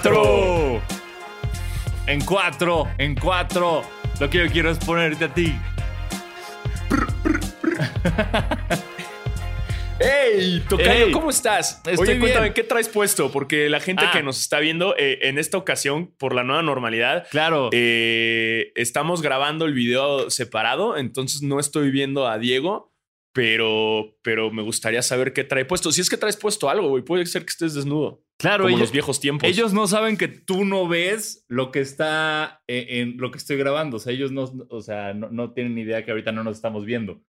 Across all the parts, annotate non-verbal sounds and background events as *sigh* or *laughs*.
cuatro. En cuatro, en cuatro. Lo que yo quiero es ponerte a ti. ¡Ey! Tocayo, Ey, ¿cómo estás? estoy Oye, cuéntame. ¿qué traes puesto? Porque la gente Ah. que nos está viendo eh, en esta ocasión, por la nueva normalidad, Claro. eh, estamos grabando el video separado, entonces no estoy viendo a Diego, pero, pero me gustaría saber qué trae puesto. Si es que traes puesto algo, güey, puede ser que estés desnudo. claro, como ellos, los viejos tiempos. ellos no saben que tú no ves lo que está en, en lo que estoy grabando. O sea, ellos no, o sea, no, no tienen idea que ahorita no nos estamos viendo.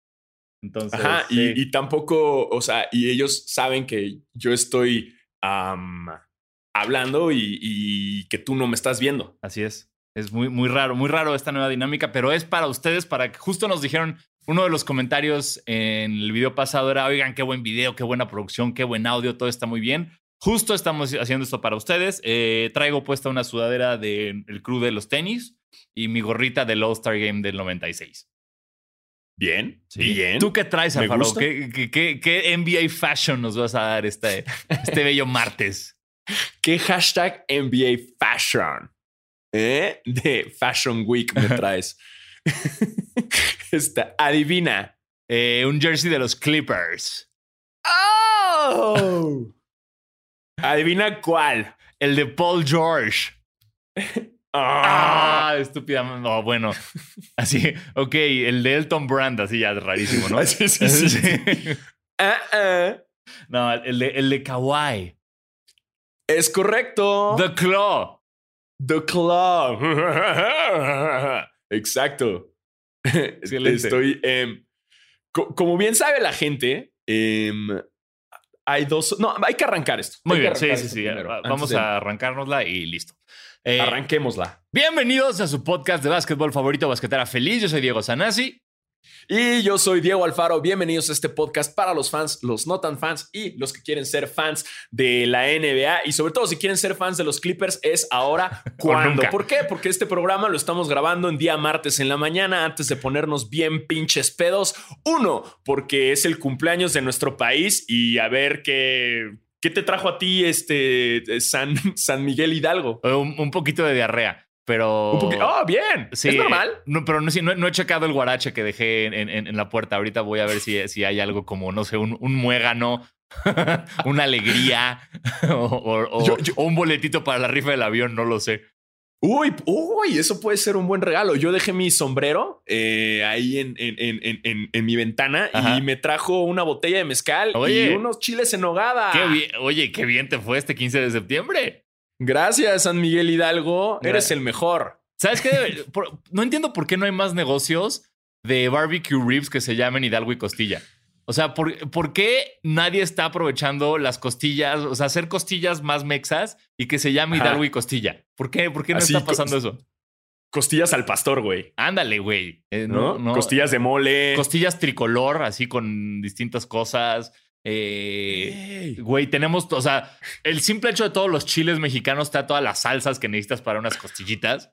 Entonces, Ajá, sí. y, y tampoco, o sea, y ellos saben que yo estoy hablando y, y que tú no me estás viendo. Así es. Es muy, muy raro, muy raro esta nueva dinámica, pero es para ustedes, para que justo nos dijeron, uno de los comentarios en el video pasado era, oigan, qué buen video, qué buena producción, qué buen audio, todo está muy bien. Justo estamos haciendo esto para ustedes. Eh, traigo puesta una sudadera del crew de los tenis y mi gorrita del All-Star Game del 96. Bien, Sí. bien. ¿Tú qué traes, Alfaro? gusta. ¿Qué, qué, qué- qué NBA Fashion nos vas a dar este, este bello *laughs* martes? ¿Qué hashtag NBA Fashion? ¿Eh? De Fashion Week me *laughs* traes. *laughs* Esta, adivina. Eh, un jersey de los Clippers. ¡Oh! Adivina cuál. El de Paul George. Ah. Ah, estúpida. No, bueno. Así, ok, el de Elton Brand, así ya rarísimo, ¿no? *laughs* Sí, sí, sí, sí. Ah, *laughs* ah. No, el de, el de Kawaii. Es correcto. The Claw. The Club. Exacto. *laughs* Excelente. Estoy. em, co- como bien sabe la gente, em, hay dos. No, hay que arrancar esto. Muy bien, sí, sí, esto sí. primero, Vamos de- a arrancárnosla y listo. Eh, Arranquémosla. bienvenidos a su podcast de básquetbol favorito, Basquetera Feliz. Yo soy Diego Sanasi. Y yo soy Diego Alfaro. Bienvenidos a este podcast para los fans, los no tan fans y los que quieren ser fans de la NBA. Y sobre todo, si quieren ser fans de los Clippers, es ahora *laughs* cuando. ¿Por qué? Porque este programa lo estamos grabando en día martes en la mañana, antes de ponernos bien pinches pedos. Uno, porque es el cumpleaños de nuestro país y a ver qué. ¿Qué te trajo a ti este San, San Miguel Hidalgo? Eh, Un, un poquito de diarrea, pero. Un poquito. ¡Oh, bien! Sí, ¿Es normal? No, pero no, sí, no, no he checado el guarache que dejé en, en- en la puerta. Ahorita voy a ver si, si hay algo como, no sé, un, un muégano, *laughs* una alegría *laughs* o, o- o- Yo- yo- o un boletito para la rifa del avión, no lo sé. Uy, uy, eso puede ser un buen regalo. Yo dejé mi sombrero eh, ahí en, en- en- en- en- en mi ventana Ajá. y me trajo una botella de mezcal Oye. y unos chiles en nogada. Qué bien, oye, qué bien te fue este 15 de septiembre. Gracias, San Miguel Hidalgo. Eres el mejor. ¿Sabes qué? Por- no entiendo por qué no hay más negocios de barbecue ribs que se llamen Hidalgo y Costilla. O sea, ¿por, por qué nadie está aprovechando las costillas? O sea, hacer costillas más mexas y que se llame Ajá. Hidalgo y Costilla. ¿Por qué? ¿Por qué no Así, está pasando eso? Costillas al pastor, güey. Ándale, güey. Eh, no, no. Costillas de mole. Costillas tricolor, así con distintas cosas. Eh, Ey. Güey, tenemos, o sea, el simple hecho de todos los chiles mexicanos está todas las salsas que necesitas para unas costillitas.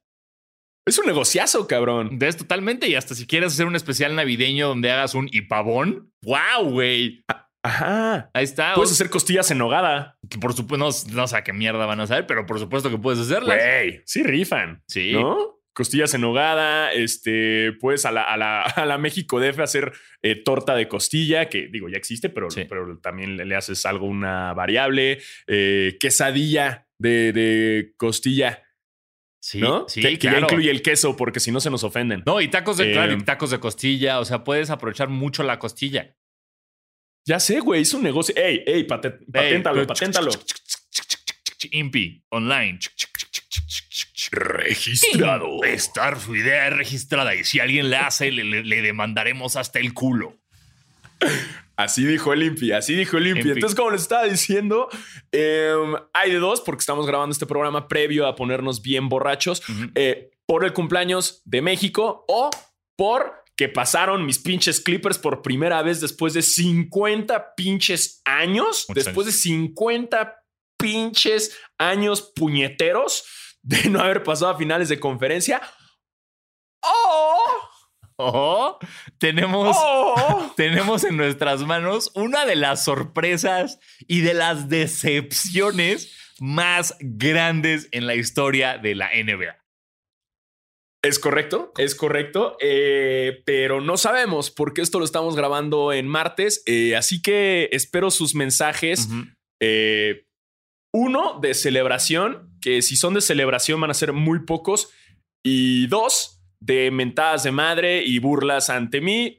Es un negociazo, cabrón. Ves totalmente. Y hasta si quieres hacer un especial navideño donde hagas un hipavón. ¡Wow, güey! Ajá. Ahí está. Puedes hacer costillas en nogada. Que por supuesto, no, no sé a qué mierda van a hacer, pero por supuesto que puedes hacerlas. Güey, sí rifan. Sí. ¿No? Costillas en hogada, este, puedes a la, a la, a la México DF hacer eh, torta de costilla, que digo, ya existe, pero, Sí. pero también le, le haces algo, una variable, eh, quesadilla de, de costilla, Sí, ¿no? sí, que, que ya claro. incluye el queso, porque si no se nos ofenden. No, y tacos de, Eh, claro, y tacos de costilla. O sea, puedes aprovechar mucho la costilla. Ya sé, güey, es un negocio. Ey, ey, paténtalo, paténtalo. Impi, online. Registrado. Estar su idea es registrada y si alguien le hace, le, le- le demandaremos hasta el culo. Así dijo el Impi, así dijo el Impi. Entonces, como les estaba diciendo, em, hay de dos, porque estamos grabando este programa previo a ponernos bien borrachos, eh, por el cumpleaños de México o por que pasaron mis pinches Clippers por primera vez después de 50 pinches años, después de 50 pinches años puñeteros de no haber pasado a finales de conferencia. ¡Oh! Oh, tenemos, ¡Oh! *laughs* tenemos en nuestras manos una de las sorpresas y de las decepciones más grandes en la historia de la NBA. Es correcto, es correcto, eh, pero no sabemos porque esto lo estamos grabando en martes, eh, así que espero sus mensajes. Eh, uno, de celebración, que si son de celebración van a ser muy pocos, y dos, de mentadas de madre y burlas ante mí,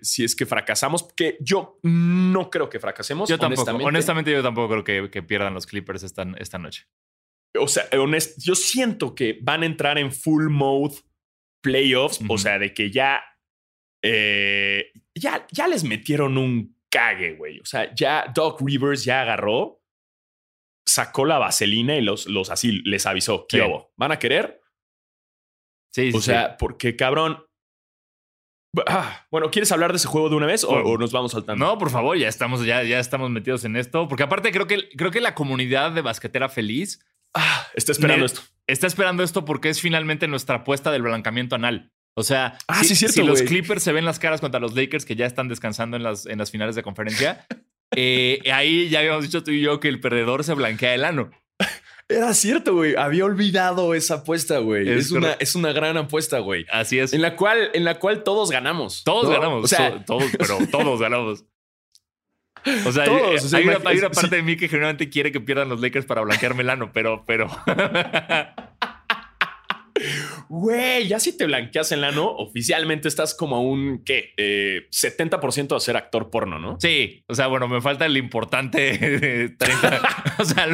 si es que fracasamos, que yo no creo que fracasemos. Yo tampoco, honestamente, honestamente yo tampoco creo que, pierdan los Clippers esta, esta noche. O sea, honest, yo siento que van a entrar en full mode playoffs, o sea, de que ya, eh, ya, ya les metieron un cague, güey. O sea, ya Doc Rivers ya agarró, sacó la vaselina y los, los así les avisó, ¿qué ¿Van a querer? Sí, sí. O sea, porque cabrón. Ah, bueno, ¿quieres hablar de ese juego de una vez o, nos vamos saltando? No, por favor, ya estamos, ya, ya estamos metidos en esto. Porque aparte creo que, creo que la comunidad de basquetera feliz Ah, está esperando esto. Está esperando esto porque es finalmente nuestra apuesta del blancamiento anal. O sea, ah, si, los Clippers se ven las caras contra los Lakers que ya están descansando en las, en las finales de conferencia, *laughs* eh, ahí ya habíamos dicho tú y yo que el perdedor se blanquea el ano. Era cierto, güey. Había olvidado esa apuesta, güey. Es, una, es una gran apuesta, güey. Así es. En la cual, en la cual todos ganamos. Todos ganamos. O sea, todos, pero *laughs* todos ganamos. O sea, hay, una, parte de mí que generalmente quiere que pierdan los Lakers para blanquear Melano, pero, pero. *laughs* Güey, ya si te blanqueas el ano, oficialmente estás como a un, ¿qué? Eh, 70% de ser actor porno, ¿no? Sí, o sea, bueno, me falta el importante 30. *laughs* o sea,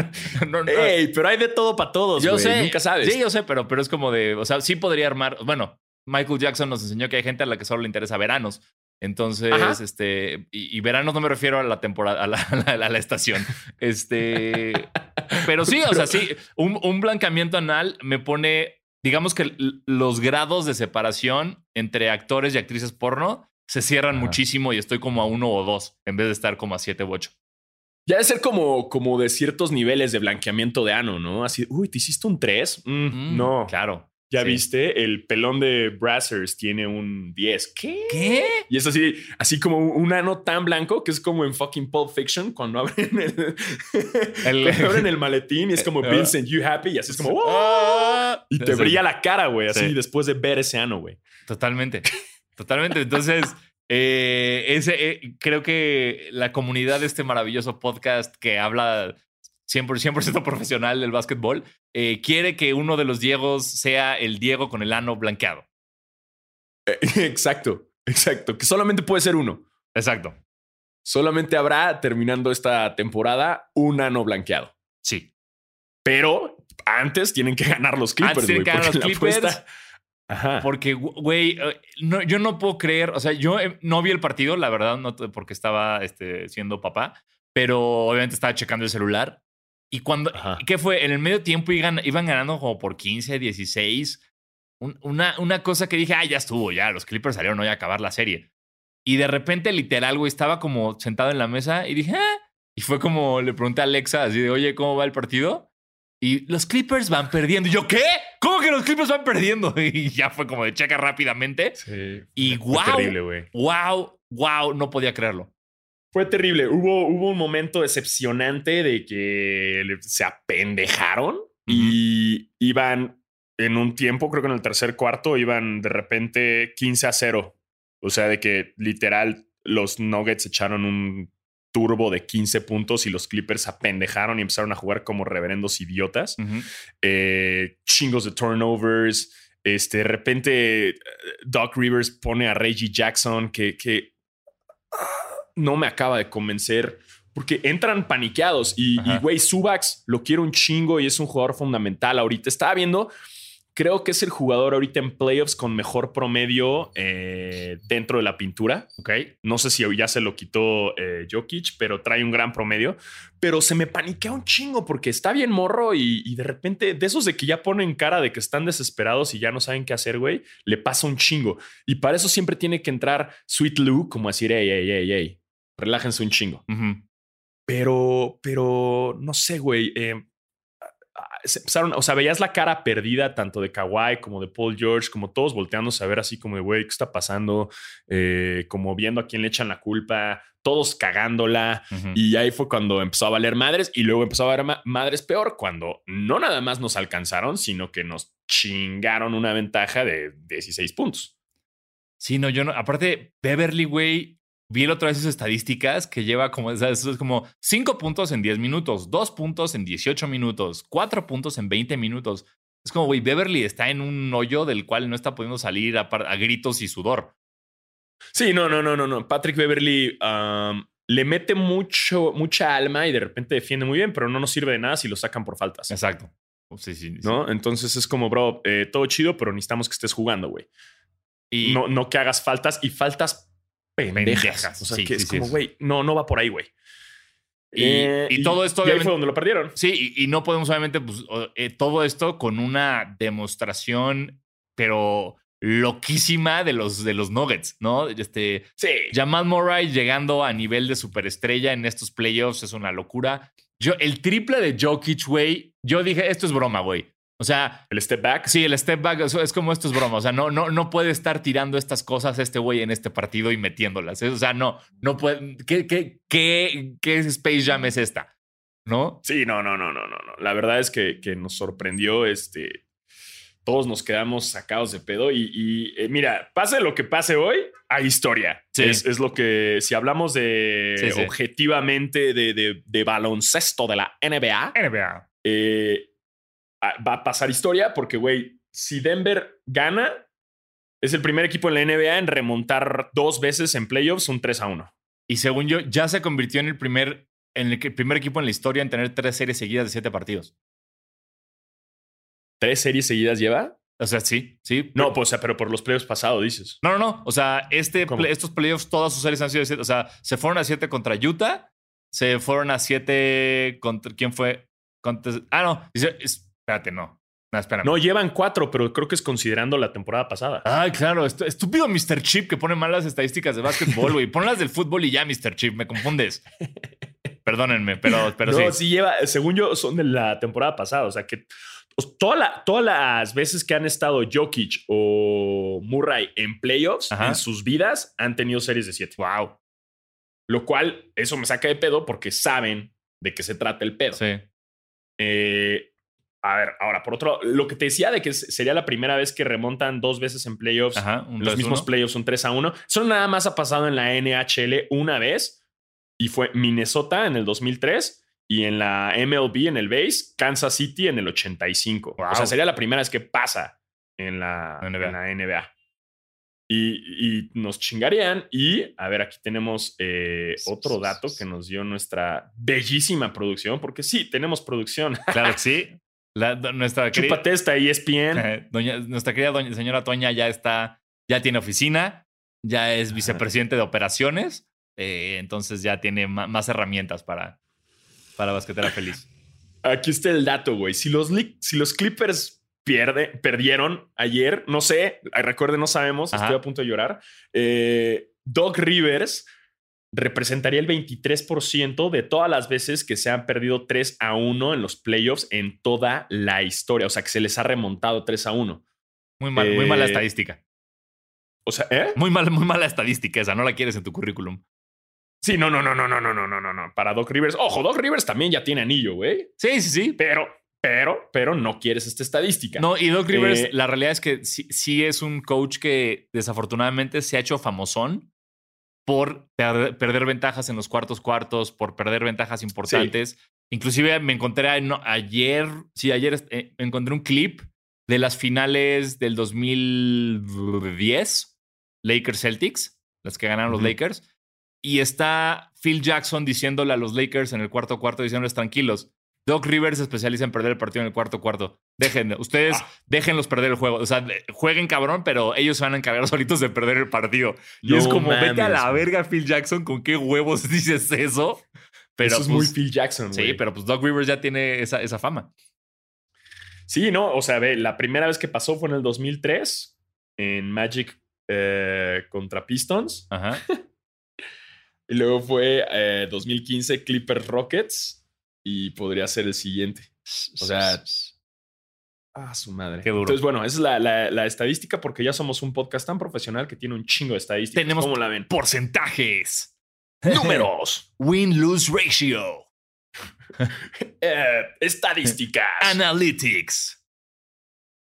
no, no, Ey, pero hay de todo para todos, Yo sé. Nunca sabes. Sí, yo sé, pero, pero es como de, o sea, sí podría armar, bueno, Michael Jackson nos enseñó que hay gente a la que solo le interesa veranos. Entonces, este, y, verano no me refiero a la temporada, *laughs* a la, estación. Este, pero sí, o sea, sí, *laughs* un, un, blancamiento anal me pone, digamos que los grados de separación entre actores y actrices porno se cierran muchísimo y estoy como a uno o dos en vez de estar como a siete u ocho. Ya de ser como, como de ciertos niveles de blanqueamiento de ano, ¿no? Así, uy, ¿te hiciste un tres? Mm, mm, no. Claro. Ya viste, el pelón de Brazzers tiene un 10. ¿Qué? ¿Qué? Y es así, así como un ano tan blanco que es como en fucking Pulp Fiction cuando abren el, *laughs* el abren el maletín y es como *laughs* Vincent, you happy? Y así es como, ah". y te brilla la cara, güey, así después de ver ese ano, güey. Totalmente. Totalmente. Entonces, *laughs* eh, ese, eh, creo que la comunidad de este maravilloso podcast que habla 100%, profesional del básquetbol, eh, quiere que uno de los Diegos sea el Diego con el ano blanqueado. Eh, *laughs* exacto, exacto. Que solamente puede ser uno. Exacto. Solamente habrá, terminando esta temporada, un ano blanqueado. Sí. Pero antes tienen que ganar los Clippers. tienen que ganar los Clippers. Porque, güey, eh, yo no puedo creer, o sea, yo no vi el partido, la verdad, no porque estaba este, siendo papá, pero obviamente estaba checando el celular y cuando, ¿qué fue? En el medio tiempo iban, iban ganando como por 15, 16. una, una cosa que dije, ah, ya estuvo, ya, los Clippers salieron hoy a acabar la serie. Y de repente, literal, güey, estaba como sentado en la mesa y dije, ah. Y fue como, le pregunté a Alexa, así de, oye, ¿cómo va el partido? Y los Clippers van perdiendo. Y yo, ¿qué? ¿Cómo que los Clippers van perdiendo? *laughs* Y ya fue como de checa rápidamente. Sí. Y wow. Terrible, wow, wow, no podía creerlo. Fue terrible. Hubo, hubo un momento decepcionante de que se apendejaron y iban en un tiempo, creo que en el tercer cuarto, iban de repente 15 a 0. O sea, de que literal los Nuggets echaron un turbo de 15 puntos y los Clippers apendejaron y empezaron a jugar como reverendos idiotas. Eh, chingos de turnovers. Este, de repente, eh, Doc Rivers pone a Reggie Jackson, que, que no me acaba de convencer porque entran paniqueados y, güey, Subax lo quiero un chingo y es un jugador fundamental ahorita. Estaba viendo, creo que es el jugador ahorita en playoffs con mejor promedio eh, dentro de la pintura. Ok. No sé si ya se lo quitó eh, Jokic, pero trae un gran promedio. Pero se me paniquea un chingo porque está bien morro y, y, de repente, de esos de que ya ponen cara de que están desesperados y ya no saben qué hacer, güey, le pasa un chingo. Y para eso siempre tiene que entrar Sweet Lou, como decir, relájense un chingo. Pero, pero, no sé, güey. Eh, se empezaron, o sea, veías la cara perdida tanto de Kawhi como de Paul George, como todos volteándose a ver así como de, güey, ¿qué está pasando? Eh, como viendo a quién le echan la culpa, todos cagándola. Y ahí fue cuando empezó a valer madres y luego empezó a valer ma- madres peor cuando no nada más nos alcanzaron, sino que nos chingaron una ventaja de 16 puntos. Sí, no, yo no. Aparte, Beverly, güey, vi otra vez sus estadísticas que lleva como, eso es como 5 puntos en 10 minutos, 2 puntos en 18 minutos, 4 puntos en 20 minutos. Es como, güey, Beverly está en un hoyo del cual no está pudiendo salir a, gritos y sudor. Sí, no, no, no, no, no. Patrick Beverly um, le mete mucho, mucha alma y de repente defiende muy bien, pero no nos sirve de nada si lo sacan por faltas. Exacto. Sí, sí, sí. ¿No? Entonces es como, bro, eh, todo chido, pero necesitamos que estés jugando, güey. Y No, no que hagas faltas y faltas pendejas. Pendejas, O sea, sí, que sí, es sí, como, güey, no, no va por ahí, güey. Y- Eh, y todo esto, Y ahí fue donde lo perdieron. Sí, y, y no podemos obviamente, pues, eh, todo esto con una demostración, pero loquísima de los, de los Nuggets, ¿no? Este, Sí. Jamal Murray llegando a nivel de superestrella en estos playoffs es una locura. Yo, el triple de Jokic, güey, yo dije, esto es broma, güey. O sea, El step back. sí, el step back es como esto es broma. O sea, no, no, no puede estar tirando estas cosas este güey en este partido y metiéndolas. ¿eh? O sea, no, no puede. ¿Qué, qué, qué, qué Space Jam es esta? ¿No? Sí, no, no, no, no, no. no. La verdad es que, que nos sorprendió. Este, todos nos quedamos sacados de pedo. Y, y, eh, mira, pase lo que pase hoy, hay historia. Sí. Es, es lo que, si hablamos de Sí, sí. objetivamente de, de- de baloncesto de la NBA, NBA. eh, va a pasar historia porque, güey, si Denver gana, es el primer equipo en la NBA en remontar dos veces en playoffs un 3 a 1. Y según yo, ya se convirtió en el primer, en el primer equipo en la historia en tener tres series seguidas de siete partidos. ¿Tres series seguidas lleva? O sea, sí, sí. No, pues, o sea, pero por los playoffs pasados, dices. No, no, no. O sea, este estos playoffs, todas sus series han sido de siete. O sea, se fueron a siete contra Utah. Se fueron a siete contra. ¿Quién fue? Contra- ah, no. Espérate, no. No, espérame. No, llevan cuatro, pero creo que es considerando la temporada pasada. Ay, claro. Estúpido Mr. Chip que pone malas estadísticas de básquetbol, güey. Ponlas del fútbol y ya, Mr. Chip. Me confundes. *laughs* Perdónenme, pero, pero no, sí. sí lleva, según yo, son de la temporada pasada. O sea que toda la- todas las veces que han estado Jokic o Murray en playoffs Ajá. en sus vidas han tenido series de siete. Wow. Lo cual, eso me saca de pedo porque saben de qué se trata el pedo. Sí. Eh, a ver, ahora, por otro, lo que te decía de que sería la primera vez que remontan dos veces en playoffs, Ajá. Un los 3-1. mismos playoffs son 3 a 1. Eso nada más ha pasado en la NHL una vez y fue Minnesota en el 2003 y en la MLB en el base, Kansas City en el 85. Wow. O sea, sería la primera vez que pasa en la NBA. en la NBA. Y, y nos chingarían. Y a ver, aquí tenemos eh, otro dato que nos dio nuestra bellísima producción, porque sí, tenemos producción. Claro que sí. La- nuestra Chúpate esta ESPN. Eh, doña- nuestra querida doña, señora Toña ya está, ya tiene oficina, ya es vicepresidente de operaciones, eh, entonces ya tiene más herramientas para, para basquetera feliz. Aquí está el dato, güey. Si los, si los Clippers pierde, perdieron ayer, no sé, recuerden, no sabemos, Ajá. estoy a punto de llorar. Eh, Doc Rivers representaría el 23% de todas las veces que se han perdido 3 a 1 en los playoffs en toda la historia. O sea, que se les ha remontado 3 a 1. Muy, mal, muy mala Eh, estadística. O sea, ¿eh? Muy, mal, muy mala estadística esa, no la quieres en tu currículum. Sí, no, no, no, no, no, no, no, no, no, no. Para Doc Rivers. Ojo, Doc Rivers también ya tiene anillo, güey. Sí, sí, sí. Pero, pero, pero no quieres esta estadística. No, y Doc Rivers, Eh, la realidad es que sí, sí es un coach que desafortunadamente se ha hecho famosón por per- perder ventajas en los cuartos cuartos, por perder ventajas importantes. Inclusive me encontré no, ayer, sí, ayer eh, encontré un clip de las finales del 2010, Lakers Celtics, las que ganaron los. Lakers, y está Phil Jackson diciéndole a los Lakers en el cuarto cuarto, diciéndoles tranquilos. Doc Rivers se especializa en perder el partido en el cuarto cuarto. Dejen, ustedes Ah. déjenlos perder el juego. O sea, jueguen cabrón, pero ellos se van a encargar *laughs* solitos de perder el partido. Y No es como, vete a la verga, Phil Jackson, ¿con qué huevos *laughs* dices eso? Pero Eso es pues, muy Phil Jackson, Sí, pero pues Doc Rivers ya tiene esa, esa fama. Sí, no, o sea, ve, la primera vez que pasó fue en el 2003 en Magic eh, contra Pistons. Ajá. *laughs* Y luego fue eh, 2015 Clippers Rockets y podría ser el siguiente. O sea, Ah, su madre. Qué duro. Entonces, bueno, esa es la, la- la estadística porque ya somos un podcast tan profesional que tiene un chingo de estadísticas. Tenemos ¿Cómo la ven? porcentajes. *laughs* Números. Win-lose ratio. *laughs* Eh, estadísticas. Analytics.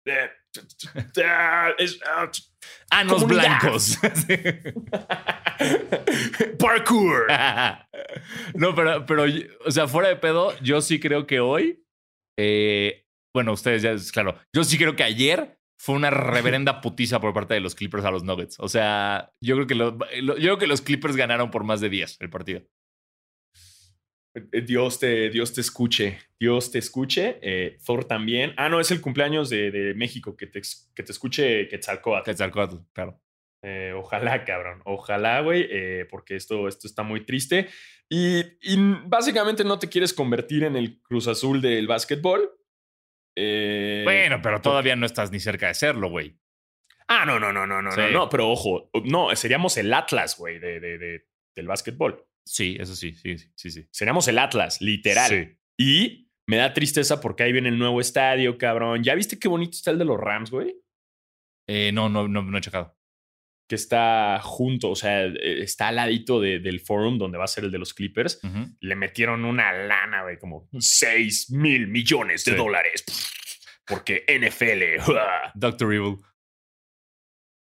Eh, es- Anos Comunidad. blancos. *laughs* Parkour. no, pero, pero, o sea, fuera de pedo, yo sí creo que hoy, eh, bueno, ustedes ya, claro, yo sí creo que ayer fue una reverenda putiza por parte de los Clippers a los Nuggets. O sea, yo creo que, lo- yo creo que los Clippers ganaron por más de 10 el partido. Eh, Dios te, Dios te escuche. Dios te escuche. Eh, Thor también. Ah, no, es el cumpleaños de, de México. Que te, que te escuche Quetzalcóatl. Quetzalcóatl, claro. Eh, ojalá, cabrón. Ojalá, güey, eh, porque esto, esto está muy triste. Y, y básicamente no te quieres convertir en el Cruz Azul del básquetbol. Eh, Bueno, pero todavía no estás ni cerca de serlo, güey. Ah, no, no, no, no, no, Sí. no, no. Pero ojo, no, seríamos el Atlas, güey, de, de- de- del básquetbol. Sí, eso sí, sí, sí, sí. sí. Seríamos el Atlas, literal. Sí. Y me da tristeza porque ahí viene el nuevo estadio, cabrón. ¿Ya viste qué bonito está el de los Rams, güey? Eh, no, no, no, no he checado. Que está junto, o sea, eh, está al ladito de- del forum donde va a ser el de los Clippers. Le metieron una lana, güey, como 6 mil millones de Sí. dólares. Porque NFL. *laughs* Doctor Evil.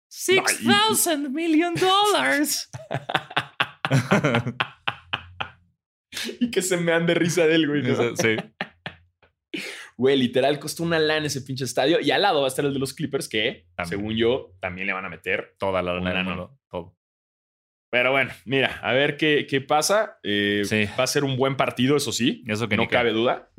Six thousand million dollars. *laughs* *laughs* y que se me ande risa de él, güey. ¿no? sí. Güey, literal, costó una lana ese pinche estadio. Y al lado va a estar el de los Clippers, que, También. según yo, también le van a meter. Toda la lana mundo, todo. Pero bueno, mira, a ver qué, qué pasa. Eh, Sí. Va a ser un buen partido, eso sí. Eso que no cabe duda.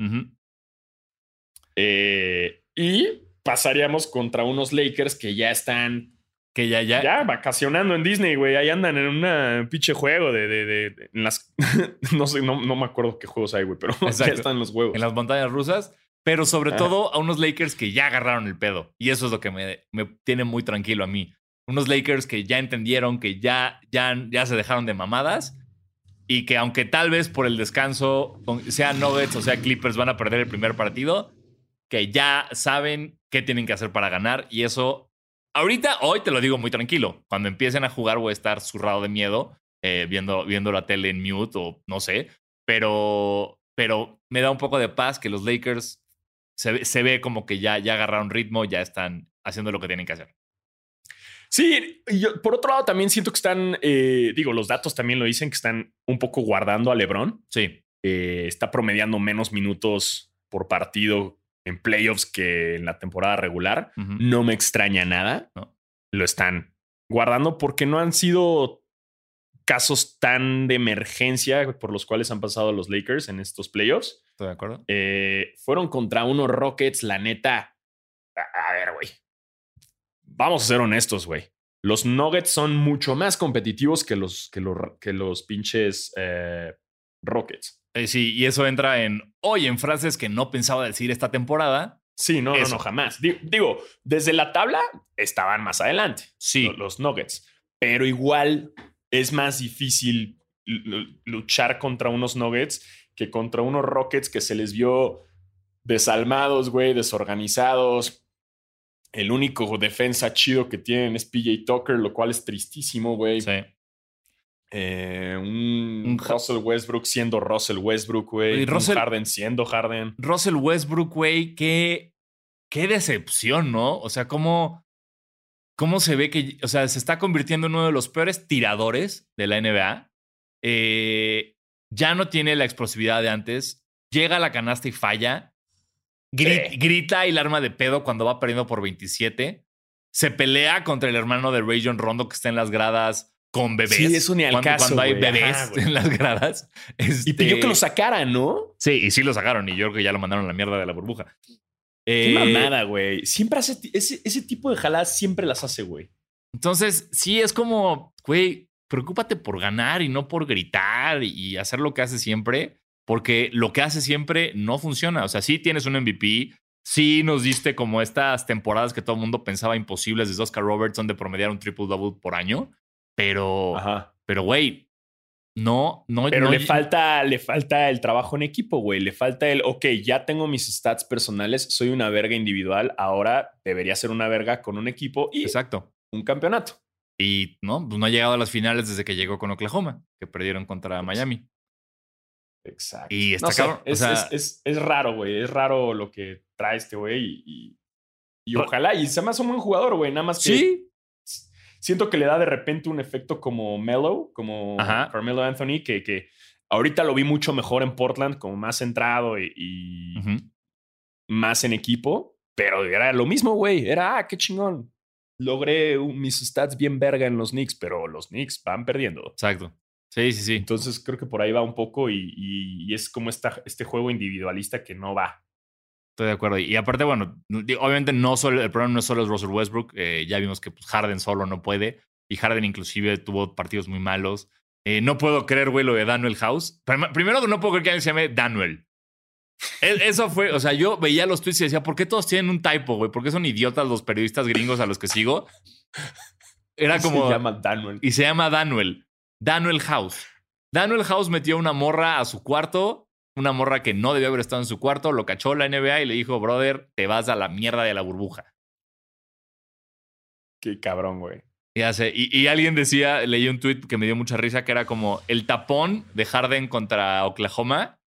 Eh, y pasaríamos contra unos Lakers que ya están Que ya, ya. ya vacacionando en Disney, güey. Ahí andan en un pinche juego de, de, de- de- en las *laughs* no sé, no, no me acuerdo qué juegos hay, güey, pero *laughs* ya están los juegos. en las montañas rusas, pero sobre todo a unos Lakers que ya agarraron el pedo. Y eso es lo que me, me tiene muy tranquilo a mí. Unos Lakers que ya entendieron que ya, ya, ya se dejaron de mamadas y que aunque tal vez por el descanso, sea Nuggets o sea Clippers, van a perder el primer partido, que ya saben qué tienen que hacer para ganar y eso, ahorita, hoy te lo digo muy tranquilo. Cuando empiecen a jugar voy a estar zurrado de miedo, eh, viendo, viendo la tele en mute o no sé, pero, pero me da un poco de paz que los Lakers se, ve- se ve como que ya, ya agarraron ritmo, ya están haciendo lo que tienen que hacer. Sí, yo, por otro lado también siento que están, eh, digo, los datos también lo dicen que están un poco guardando a LeBron. Sí, Eh, está promediando menos minutos por partido en playoffs que en la temporada regular. No me extraña nada. No. Lo están guardando porque no han sido casos tan de emergencia por los cuales han pasado los Lakers en estos playoffs. estoy de acuerdo. Eh, fueron contra unos Rockets, la neta. A, a ver, güey. Vamos a ser honestos, güey. Los Nuggets son mucho más competitivos que los, que los, que los pinches eh, Rockets. Eh, sí, y eso entra en hoy en frases que no pensaba decir esta temporada. Sí, no, no, Eso. no, jamás. Di- Digo, desde la tabla estaban más adelante. Sí, lo- los Nuggets. Pero igual es más difícil luchar contra unos Nuggets que contra unos Rockets que se les vio desalmados, güey, desorganizados. El único defensa chido que tienen es PJ Tucker, lo cual es tristísimo, güey. sí. Eh, un Russell Westbrook siendo Russell Westbrook, güey. Y Russell- Un Harden siendo Harden. Russell Westbrook, güey, qué, qué decepción, ¿no? O sea, cómo, cómo se ve que, o sea, se está convirtiendo en uno de los peores tiradores de la NBA. Eh, ya no tiene la explosividad de antes. Llega a la canasta y falla. Gri- Sí. Grita y la arma de pedo cuando va perdiendo por 27. Se pelea contra el hermano de Rayon Rondo que está en las gradas con bebés. Sí, eso ni al cuando, caso, Cuando hay bebés en las gradas. Y pidió Este, que lo sacaran, ¿no? Sí, y sí lo sacaron. Y yo creo que ya lo mandaron a la mierda de la burbuja. Qué Eh, mamada, güey. Siempre hace ese, ese tipo de jaladas, siempre las hace, güey. Entonces, sí, es como, güey, preocúpate por ganar y no por gritar y hacer lo que hace siempre, porque lo que hace siempre no funciona. O sea, sí tienes un MVP, sí nos diste como estas temporadas que todo el mundo pensaba imposibles desde Oscar Robertson de promediar un triple-double por año, pero, Ajá. pero, güey, No, no. Pero no- le falta, le falta el trabajo en equipo, güey. Le falta el, ok, ya tengo mis stats personales, soy una verga individual, ahora debería ser una verga con un equipo y Exacto. un campeonato. Y no, pues no ha llegado a las finales desde que llegó con Oklahoma, que perdieron contra Miami. Exacto. Y está No sé, cabrón, o es, sea- es, es- es raro, güey. Es raro lo que trae este güey y, y, y Ra- ojalá. Y se me hace un buen jugador, güey. Nada más que Sí, siento que le da de repente un efecto como Melo, como Ajá. Carmelo Anthony, que, que ahorita lo vi mucho mejor en Portland, como más centrado y, más en equipo. Pero era lo mismo, güey. Era, ah, qué chingón. Logré un- mis stats bien verga en los Knicks, pero los Knicks van perdiendo. exacto. Sí, sí, sí. Entonces creo que por ahí va un poco y, y- y es como esta, este juego individualista que no va. Estoy de acuerdo. Y aparte, bueno, obviamente no solo, el problema no solo es Russell Westbrook. eh, ya vimos que pues, Harden solo no puede. Y Harden inclusive tuvo partidos muy malos. Eh, no puedo creer, güey, lo de Daniel House. Prim- Primero que no puedo creer que alguien se llame Daniel. E- Eso fue, o sea, yo veía los tweets y decía, ¿por qué todos tienen un typo, güey? ¿Por qué son idiotas los periodistas gringos a los que sigo? Era como... Se llama Daniel. y se llama Daniel. Daniel House. Daniel House metió una morra a su cuarto, una morra que no debió haber estado en su cuarto, lo cachó la NBA y le dijo, brother, te vas a la mierda de la burbuja. Qué cabrón, güey. Y, hace, y, y alguien decía, leí un tweet que me dio mucha risa, que era como el tapón de Harden contra Oklahoma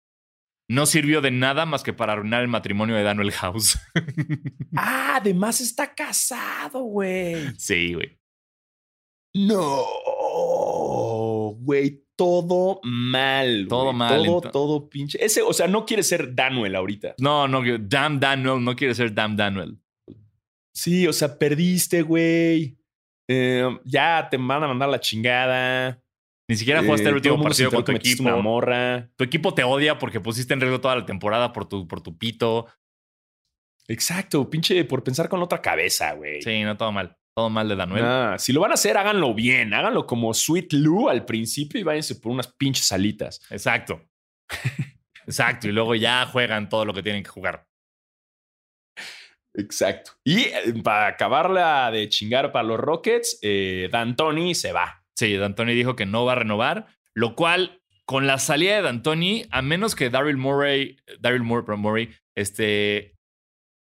no sirvió de nada más que para arruinar el matrimonio de Daniel House. *laughs* Ah, además está casado, güey. sí, güey. No, güey, todo mal. Todo güey. mal, Todo, todo pinche. Ese, o sea, no quiere ser Daniel ahorita. No, no, damn Daniel, no quiere ser damn Daniel. Sí, o sea, perdiste, güey. Eh, ya te van a mandar la chingada. Ni siquiera jugaste el Eh, último mundo se partido con tu equipo. Una morra. Tu equipo te odia porque pusiste en riesgo toda la temporada por tu, por tu pito. Exacto, pinche por pensar con la otra cabeza, güey. Sí, no, todo mal. Todo mal de Daniel. Nah, si lo van a hacer, háganlo bien. Háganlo como Sweet Lou al principio y váyanse por unas pinches alitas. Exacto. *laughs* Exacto. Y luego ya juegan todo lo que tienen que jugar. Exacto. Y eh, para acabarla de chingar para los Rockets, eh, D'Antoni se va. Sí, D'Antoni dijo que no va a renovar, lo cual, con la salida de D'Antoni, a menos que Daryl Murray, Daryl Murray, Murray, este,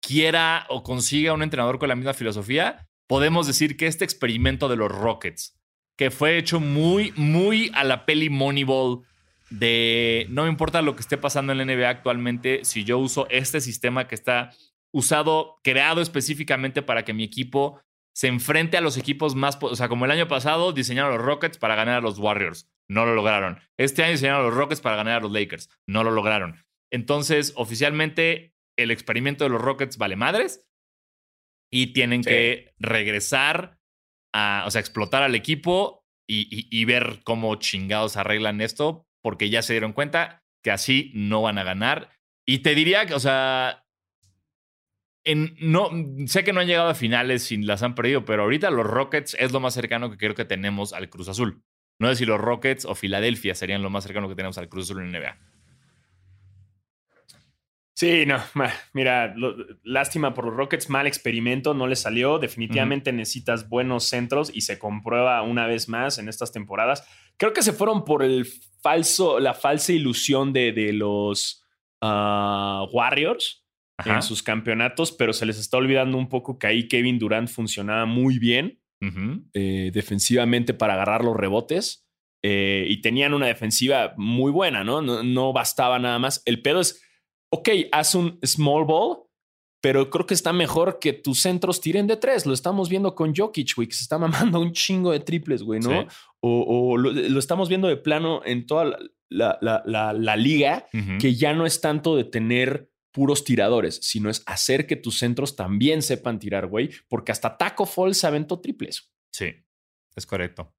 quiera o consiga un entrenador con la misma filosofía, podemos decir que este experimento de los Rockets, que fue hecho muy, muy a la peli Moneyball, de no me importa lo que esté pasando en la NBA actualmente, si yo uso este sistema que está usado, creado específicamente para que mi equipo se enfrente a los equipos más, o sea, como el año pasado diseñaron los Rockets para ganar a los Warriors, no lo lograron. Este año diseñaron los Rockets para ganar a los Lakers, no lo lograron. Entonces, oficialmente, el experimento de los Rockets vale madres y tienen Sí. que regresar a, o sea, explotar al equipo y, y- y ver cómo chingados arreglan esto, porque ya se dieron cuenta que así no van a ganar. Y te diría que, o sea, en, no, sé que no han llegado a finales y las han perdido, pero ahorita los Rockets es lo más cercano que creo que tenemos al Cruz Azul. No sé si los Rockets o Filadelfia serían lo más cercano que tenemos al Cruz Azul en NBA. Sí, no, *laughs* mira, lo- lástima por los Rockets, mal experimento, no les salió. Definitivamente necesitas buenos centros y se comprueba una vez más en estas temporadas. Creo que se fueron por el falso, la falsa ilusión de, de los ah, Warriors Ajá. en sus campeonatos, pero se les está olvidando un poco que ahí Kevin Durant funcionaba muy bien eh, defensivamente para agarrar los rebotes eh, y tenían una defensiva muy buena, ¿no? ¿no? No bastaba nada más. El pedo es, ok, haz un small ball, pero creo que está mejor que tus centros tiren de tres. Lo estamos viendo con Jokic, güey, que se está *laughs* mamando un chingo de triples, güey, ¿no? Sí. O, o lo, lo estamos viendo de plano en toda la, la- la- liga, que ya no es tanto de tener puros tiradores, sino es hacer que tus centros también sepan tirar, güey, porque hasta Taco Fall se aventó triples. Sí, es correcto.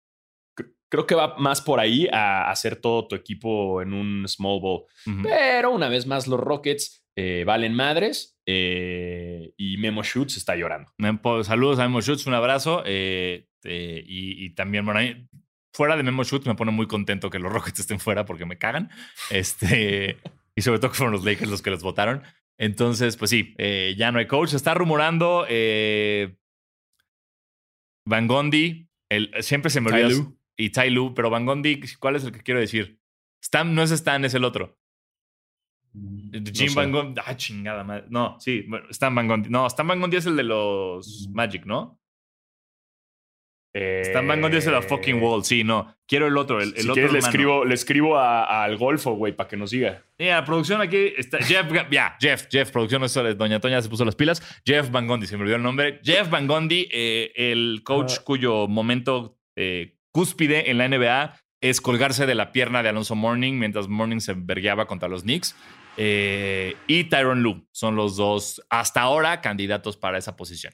Cre- Creo que va más por ahí a hacer todo tu equipo en un small ball. Pero una vez más, los Rockets eh, valen madres eh, y Memo Schutz está llorando. Saludos a Memo Schutz, un abrazo. eh, y, y también, bueno, fuera de Memo Schutz me pone muy contento que los Rockets estén fuera porque me cagan. Este, *laughs* y sobre todo que fueron los Lakers los que los votaron. Entonces, pues sí, ya no hay coach. Se está rumorando Van Gondi. El, siempre se me olvida. Y Ty Lue, pero Van Gundy, ¿cuál es el que quiero decir? Stan, no es Stan, es el otro. Jim Van Gundy. Ah, chingada madre. No, sí, Stan Van Gundy. No, Stan Van Gundy es el de los Magic, ¿no? Stan Van Gundy es el de la fucking wall. Sí, no. Quiero el otro. El, el si otro quieres, le escribo, le escribo a- al Golfo, güey, para que nos diga. Mira, producción aquí está. Jeff, ya, Jeff, Jeff, producción, Doña Toña se puso las pilas. Jeff Van Gundy, se me olvidó el nombre. Jeff Van Gundy, eh, el coach Ah. cuyo momento eh, cúspide en la NBA es colgarse de la pierna de Alonso Morning mientras Morning se vergueaba contra los Knicks. Eh, y Tyron Lue son los dos, hasta ahora, candidatos para esa posición.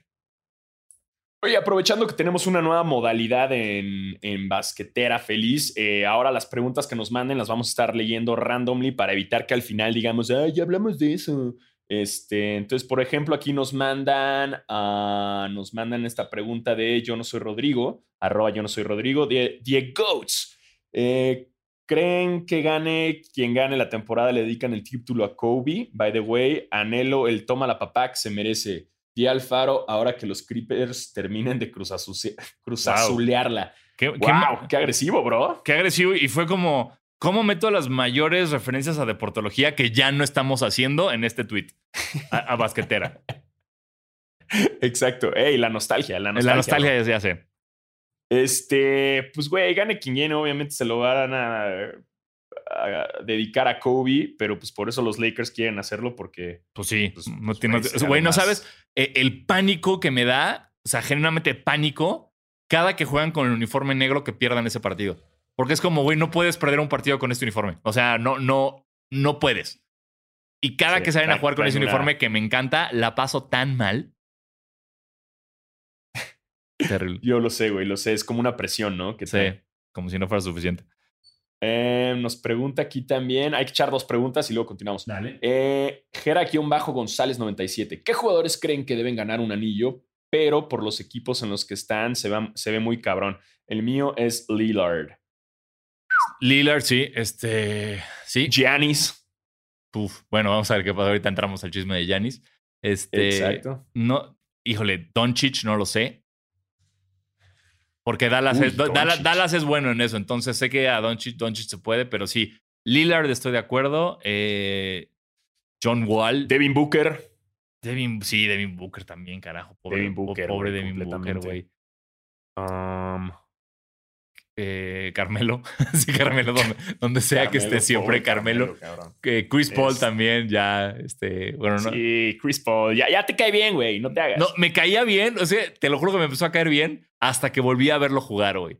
Oye, aprovechando que tenemos una nueva modalidad en, en Basquetera Feliz, eh, ahora las preguntas que nos manden las vamos a estar leyendo randomly para evitar que al final digamos, ay, ya hablamos de eso. Este, entonces, por ejemplo, aquí nos mandan, nos mandan esta pregunta de Yo no soy Rodrigo, arroba Yo no soy Rodrigo, de Die Goats. Eh, ¿Creen que gane quien gane la temporada le dedican el título a Kobe? By the way, anhelo el toma la papá que se merece. Di Alfaro, ahora que los Creepers terminen de cruzazulearla. Qué, qué- ¡Wow! ¡Qué agresivo, bro! qué agresivo. Y fue como, ¿cómo meto las mayores referencias a deportología que ya no estamos haciendo en este tweet? A, a basquetera. *laughs* Exacto. ¡Ey! La nostalgia, la nostalgia. la nostalgia ya se hace. Este, pues, güey, gane quien obviamente se lo van a, a dedicar a Kobe, pero pues por eso los Lakers quieren hacerlo porque Pues sí, Pues, no pues, tiene- güey, no sabes eh, el pánico que me da, o sea, genuinamente pánico cada que juegan con el uniforme negro que pierdan ese partido. Porque es como, güey, no puedes perder un partido con este uniforme. O sea, no, no, no puedes. Y cada Sí, que salen a jugar con ese una- uniforme que me encanta, la paso tan mal. *laughs* Terrible. yo lo sé, güey, lo sé, es como una presión, ¿no? Que Sí, traen. como si no fuera suficiente. Eh, nos pregunta aquí también, hay que echar dos preguntas y luego continuamos. Dale. Eh, Gera-González97. ¿Qué jugadores creen que deben ganar un anillo? Pero por los equipos en los que están se, va- se ve muy cabrón. El mío es Lillard. Lillard, sí, este, sí. Giannis. Uf, bueno, vamos a ver qué pasa. Ahorita entramos al chisme de Yanis. Este, Exacto. No, híjole, Doncic no lo sé. Porque Dallas, Uy, es, Dallas, es bueno en eso. Entonces sé que a Doncic, Doncic se puede, pero sí. Lillard estoy de acuerdo. Eh, John Wall. Devin Booker. Devin, sí, Devin Booker también, carajo. Pobre, Devin Booker, Pobre Devin Booker, güey. Um, Eh, Carmelo. *laughs* sí, Carmelo, *laughs* donde, donde sea que esté siempre Carmelo. Chris Paul también, ya, este, bueno, no. Sí, Chris Paul. Ya, ya te cae bien, güey. No te hagas. No, me caía bien, o sea, te lo juro que me empezó a caer bien hasta que volví a verlo jugar, güey.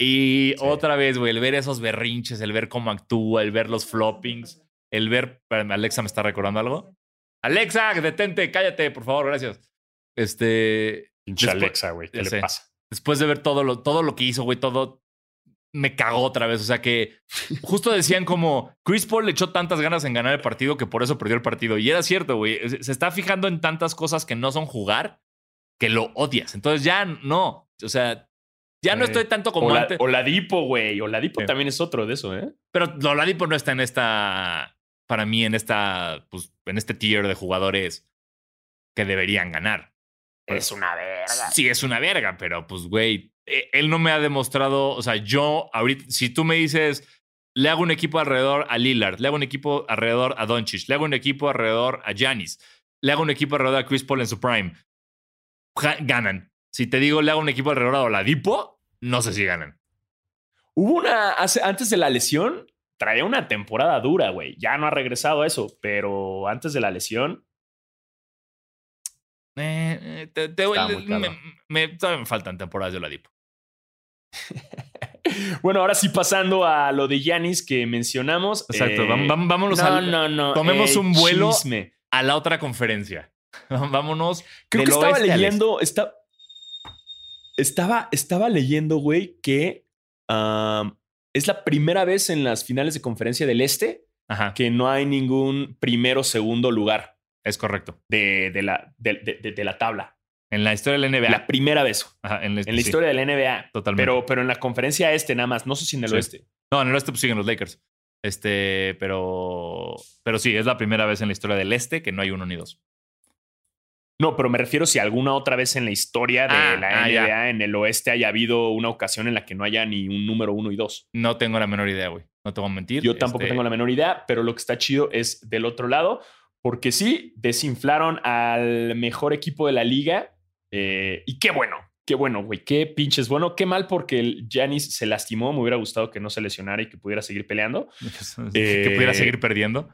Y Sí. otra vez, güey, el ver esos berrinches, el ver cómo actúa, el ver los floppings, el ver. Alexa me está recordando algo. Alexa, detente, cállate, por favor, gracias. Este. Pinche Alexa, güey. ¿Qué le sé. pasa? Después de ver todo lo, todo lo que hizo, güey, todo me cagó otra vez. O sea que justo decían como Chris Paul le echó tantas ganas en ganar el partido que por eso perdió el partido. Y era cierto, güey. Se está fijando en tantas cosas que no son jugar que lo odias. Entonces ya no. O sea, ya no estoy tanto como antes. Oladipo, güey. Oladipo Sí. también es otro de eso, ¿eh? Pero Oladipo no está en esta. Para mí, en esta. Pues en este tier de jugadores que deberían ganar. Es una verga. Sí, es una verga, pero pues, güey, él no me ha demostrado, o sea, yo ahorita, si tú me dices, le hago un equipo alrededor a Lillard, le hago un equipo alrededor a Doncic, le hago un equipo alrededor a Giannis, le hago un equipo alrededor a Chris Paul en su prime, ganan. Si te digo, le hago un equipo alrededor a Oladipo, no sé si ganan. Hubo una. hace- antes de la lesión, traía una temporada dura, güey. Ya no ha regresado a eso, pero antes de la lesión. Eh, eh, te- me, me- todavía me faltan temporadas de Oladipo. *laughs* Bueno, ahora sí pasando a lo de Yanis que mencionamos. Exacto, eh, vam- vámonos no, al- no, no. tomemos eh, un vuelo chisme. a la otra conferencia. *laughs* Vámonos. Creo que estaba leyendo. Está, estaba, estaba leyendo, güey, que es la primera vez en las finales de conferencia del Este Ajá, que no hay ningún primero o segundo lugar es correcto. de, de la, de, de- de- de la tabla. En la historia de la NBA. La primera vez. Ajá, en la, En la sí, historia de la NBA. Totalmente. Pero, pero en la conferencia este nada más. No sé si en el Sí. oeste. No, en el oeste pues, siguen los Lakers. Este, pero. Pero sí, es la primera vez en la historia del este que no hay uno ni dos. No, pero me refiero si alguna otra vez en la historia de Ah, la ah, NBA ya. en el oeste haya habido una ocasión en la que no haya ni un número uno y dos. No tengo la menor idea, güey. No te voy a mentir. Yo tampoco Este, tengo la menor idea, pero lo que está chido es del otro lado, porque sí, desinflaron al mejor equipo de la liga. Eh, y qué bueno, qué bueno, güey, qué pinches bueno, qué mal porque el Giannis se lastimó. Me hubiera gustado que no se lesionara y que pudiera seguir peleando. *laughs* que pudiera Eh, seguir perdiendo.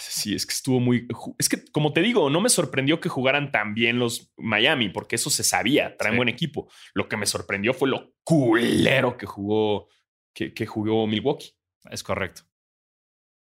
Sí, es que estuvo muy. Es que, como te digo, no me sorprendió que jugaran tan bien los Miami, porque eso se sabía, traen Sí. buen equipo. Lo que me sorprendió fue lo culero que jugó, que, que jugó Milwaukee. Es correcto.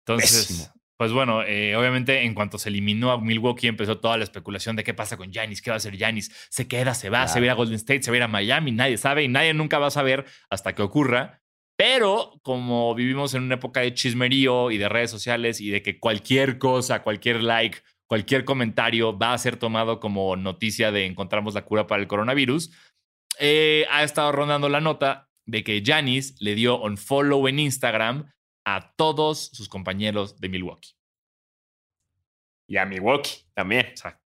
Entonces, Pésimo. Pues bueno, eh, obviamente en cuanto se eliminó a Milwaukee empezó toda la especulación de qué pasa con Giannis, qué va a hacer Giannis, se queda, se va, se va a ir a Golden State, se va a ir a Miami, nadie sabe y nadie nunca va a saber hasta que ocurra. Pero como vivimos en una época de chismerío y de redes sociales y de que cualquier cosa, cualquier like, cualquier comentario va a ser tomado como noticia de encontramos la cura para el coronavirus, eh, ha estado rondando la nota de que Giannis le dio un follow en Instagram a todos sus compañeros de Milwaukee. Y a Milwaukee también. Exacto.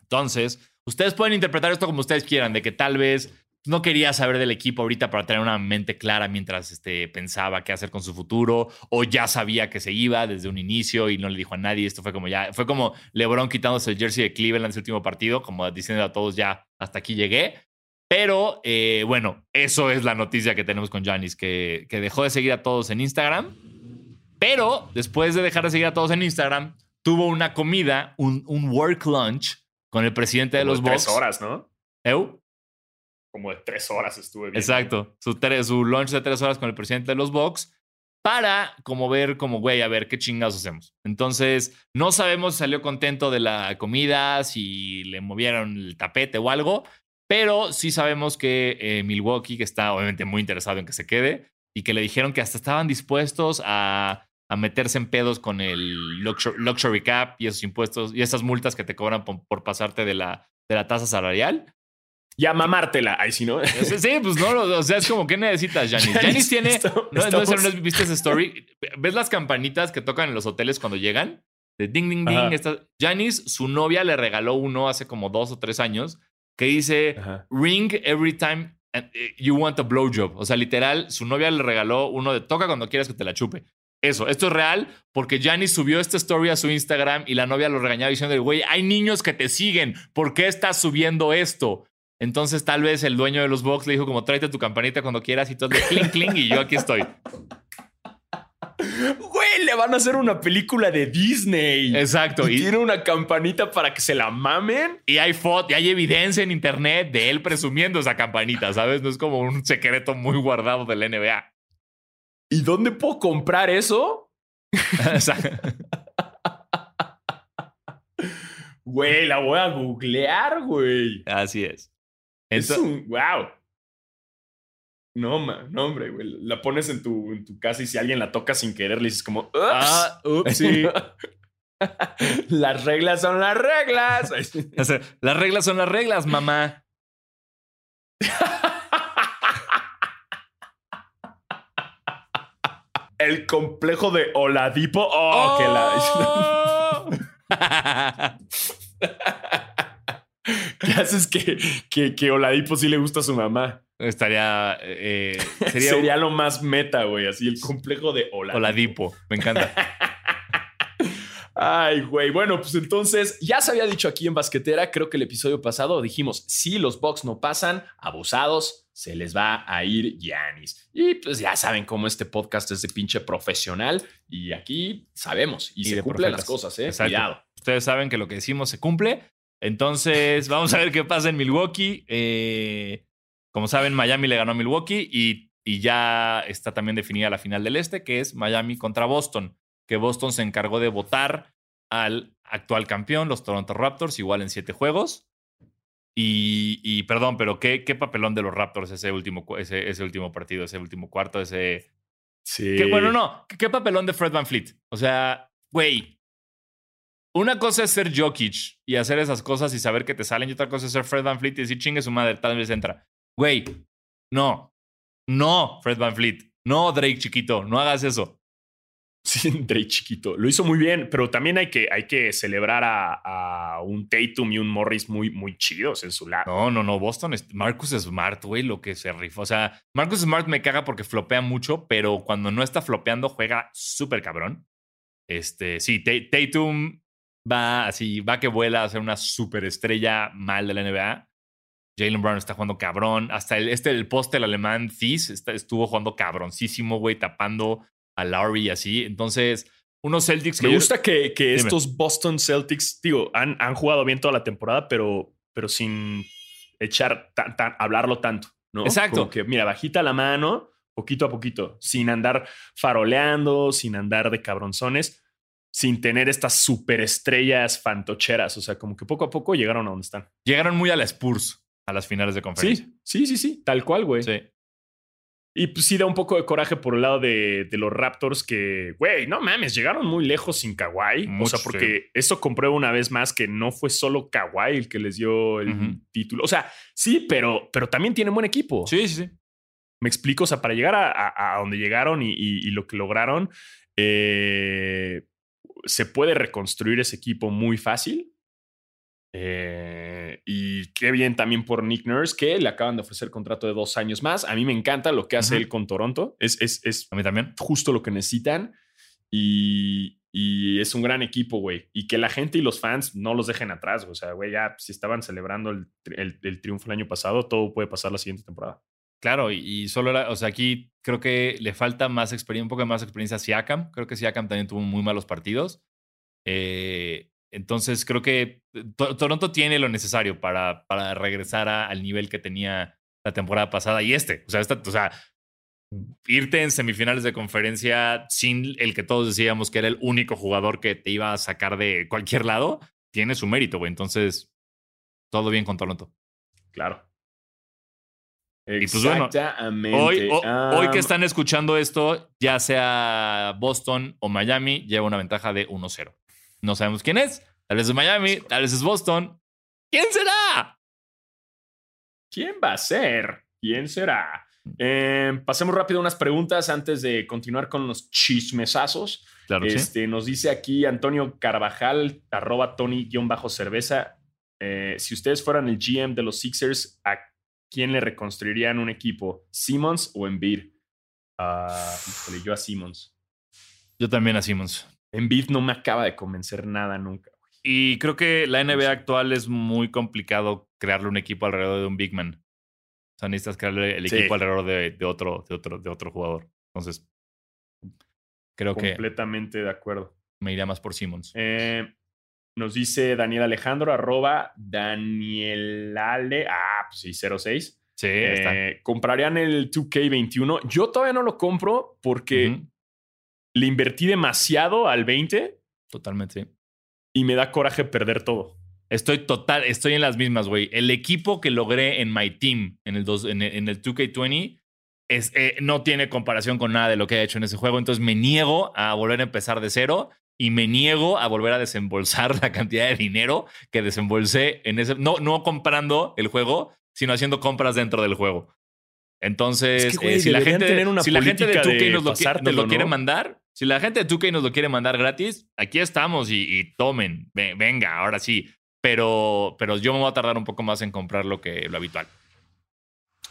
Entonces, ustedes pueden interpretar esto como ustedes quieran, de que tal vez no quería saber del equipo ahorita para tener una mente clara mientras este, pensaba qué hacer con su futuro, o ya sabía que se iba desde un inicio y no le dijo a nadie. Esto fue como ya, fue como LeBron quitándose el jersey de Cleveland en su último partido, como diciendo a todos ya hasta aquí llegué. Pero eh, bueno, eso es la noticia que tenemos con Giannis, que, que dejó de seguir a todos en Instagram. Pero después de dejar de seguir a todos en Instagram, tuvo una comida, un, un work lunch con el presidente de los tres Bucks. horas, ¿no? Eu, Como de tres horas estuve viendo. Exacto. Su, su lunch de tres horas con el presidente de los Bucks para como ver como, güey, a ver qué chingados hacemos. Entonces, no sabemos si salió contento de la comida, si le movieron el tapete o algo, pero sí sabemos que eh, Milwaukee, que está obviamente muy interesado en que se quede, y que le dijeron que hasta estaban dispuestos a, a meterse en pedos con el luxury, luxury cap y esos impuestos y esas multas que te cobran por, por pasarte de la, de la tasa salarial. Ya mamártela. Ahí sí, ¿no? Sí, sí, pues no, o sea, es como, ¿qué necesitas, Janis? Janis *laughs* tiene. está- No, estamos- no, no, ¿Viste esa story? ¿Ves las campanitas que tocan en los hoteles cuando llegan? De ding, ding, ding. Janis, su novia le regaló uno hace como dos o tres años que dice Ajá. ring every time eh, you want a blowjob. O sea, literal, su novia le regaló uno de toca cuando quieras que te la chupe. Eso, esto es real porque Janis subió esta story a su Instagram y la novia lo regañaba diciendo, güey, hay niños que te siguen, ¿por qué estás subiendo esto? Entonces tal vez el dueño de los box le dijo como tráete tu campanita cuando quieras y todo de cling cling y yo aquí estoy. *laughs* Güey, le van a hacer una película de Disney. Exacto. Y Y, tiene una campanita para que se la mamen. y hay foto, y hay evidencia en internet de él presumiendo esa campanita, ¿sabes? No es como un secreto muy guardado de la NBA. ¿Y dónde puedo comprar eso? *laughs* Güey, la voy a googlear, güey. Así es. Es Ento- un. ¡Wow! No, ma, no, hombre, güey. La pones en tu, en tu casa y si alguien la toca sin querer, le dices como. "Ups". Ah, ups, sí. *laughs* las reglas son las reglas. *laughs* O sea, las reglas son las reglas, mamá. El complejo de Oladipo. Oh, que la. *laughs* ¿Qué haces que, que, que Oladipo sí le gusta a su mamá? Estaría. eh, *laughs* sería Sería, lo más meta, güey. Así el complejo de Oladipo. Oladipo. Me encanta. *laughs* Ay, güey. Bueno, pues entonces ya se había dicho aquí en Basquetera, creo que el episodio pasado dijimos, si los Bucks no pasan, abusados, se les va a ir Giannis. Y pues ya saben cómo este podcast es de pinche profesional y aquí sabemos y, Y se cumplen profetas. las cosas, ¿eh? Exacto. Cuidado. Ustedes saben que lo que decimos se cumple. Entonces, *laughs* vamos a ver qué pasa en Milwaukee. Eh, como saben, Miami le ganó a Milwaukee y, y ya está también definida la final del Este, que es Miami contra Boston. Que Boston se encargó de votar al actual campeón, los Toronto Raptors, igual en siete juegos. Y, y perdón, pero ¿qué, qué papelón de los Raptors ese último, ese, ese último partido, ese último cuarto, ese, Sí. que, bueno, no. ¿Qué, qué papelón de Fred Van Fleet? O sea, güey. Una cosa es ser Jokic y hacer esas cosas y saber que te salen, y otra cosa es ser Fred Van Fleet y decir chingue su madre, tal vez entra. Güey, no. No, Fred Van Fleet. No, Drake chiquito. No hagas eso. Sí, *laughs* Dre chiquito. Lo hizo muy bien, pero también hay que, hay que celebrar a, a un Tatum y un Morris muy, muy chidos en su lado. No, no, no. Boston, es, Marcus Smart, güey, lo que se rifó. O sea, Marcus Smart me caga porque flopea mucho, pero cuando no está flopeando, juega súper cabrón. Este, sí, Tatum va así, va que vuela a ser una superestrella mal de la NBA. Jalen Brown está jugando cabrón. Hasta el, este, el poste, el alemán Thies, estuvo jugando cabroncísimo, güey, tapando a Lowry y así. Entonces, unos Celtics que. Me gusta que, que estos Boston Celtics, digo, han, han, jugado bien toda la temporada, pero, pero sin echar, tan, tan, hablarlo tanto, ¿no? Exacto. Como que, mira, bajita la mano, poquito a poquito, sin andar faroleando, sin andar de cabronzones, sin tener estas superestrellas fantocheras. O sea, como que poco a poco llegaron a donde están. Llegaron muy a la Spurs, a las finales de conferencia. Sí, sí, sí, sí, tal cual, güey. Sí. Y pues sí da un poco de coraje por el lado de, de los Raptors que, güey, no mames, llegaron muy lejos sin Kawhi. o sea, porque sí. esto comprueba una vez más que no fue solo Kawhi el que les dio el uh -huh. título. O sea, sí, pero, pero también tienen buen equipo. Sí, sí, sí. Me explico, o sea, para llegar a, a, a donde llegaron y, y, y, lo que lograron, eh, se puede reconstruir ese equipo muy fácil. Eh, y qué bien también por Nick Nurse, que le acaban de ofrecer contrato de dos años más. A mí me encanta lo que hace uh -huh. él con Toronto. Es, es, es a mí también. justo lo que necesitan. Y, y es un gran equipo, güey. Y que la gente y los fans no los dejen atrás. O sea, güey, ya si estaban celebrando el, el, el, triunfo el año pasado, todo puede pasar la siguiente temporada. Claro, y, y solo, era, o sea, aquí creo que le falta más experiencia, un poco más experiencia a Siakam. Creo que Siakam también tuvo muy malos partidos. Eh, entonces creo que Toronto tiene lo necesario para, para regresar a, al nivel que tenía la temporada pasada y este. O sea, esta, o sea, irte en semifinales de conferencia sin el que todos decíamos que era el único jugador que te iba a sacar de cualquier lado, tiene su mérito, güey. Entonces, todo bien con Toronto. Claro. Y pues bueno, hoy, um, hoy que están escuchando esto, ya sea Boston o Miami, lleva una ventaja de 1-0. No sabemos quién es. Tal vez es Miami, tal vez es Boston. ¿Quién será? ¿Quién va a ser? ¿Quién será? Eh, pasemos rápido unas preguntas antes de continuar con los chismesazos. Claro este, sí. Nos dice aquí Antonio Carvajal, arroba Tony-cerveza. Eh, si ustedes fueran el GM de los Sixers, ¿a quién le reconstruirían un equipo? ¿Simmons o Embiid? Uh, yo a Simmons. Yo también a Simmons. Embiid no me acaba de convencer nada nunca. Y creo que la NBA actual es muy complicado crearle un equipo alrededor de un big man. O sea, necesitas crearle el equipo sí. alrededor de, de, otro, de, otro, de otro jugador. Entonces, creo Completamente que. Completamente de acuerdo. Me iría más por Simmons. Eh, nos dice Daniel Alejandro, arroba Danielale. Ah, pues sí, 06. Sí, eh, ¿Comprarían el 2K21? Yo todavía no lo compro porque uh -huh. Le invertí demasiado al 20. Totalmente. Y me da coraje perder todo. Estoy total, estoy en las mismas, güey. El equipo que logré en My Team, en el, dos, en el, en el 2K20, es, eh, no tiene comparación con nada de lo que he hecho en ese juego. Entonces me niego a volver a empezar de cero y me niego a volver a desembolsar *laughs* la cantidad de dinero que desembolsé en ese. No, no comprando el juego, sino haciendo compras dentro del juego. Entonces, es que, güey, eh, si, la gente, si la gente de 2K de nos, lo, nos lo, quiere mandar, si la gente de 2K nos lo quiere mandar gratis, aquí estamos y, y tomen. Venga, ahora sí. Pero, pero yo me voy a tardar un poco más en comprar lo que lo habitual.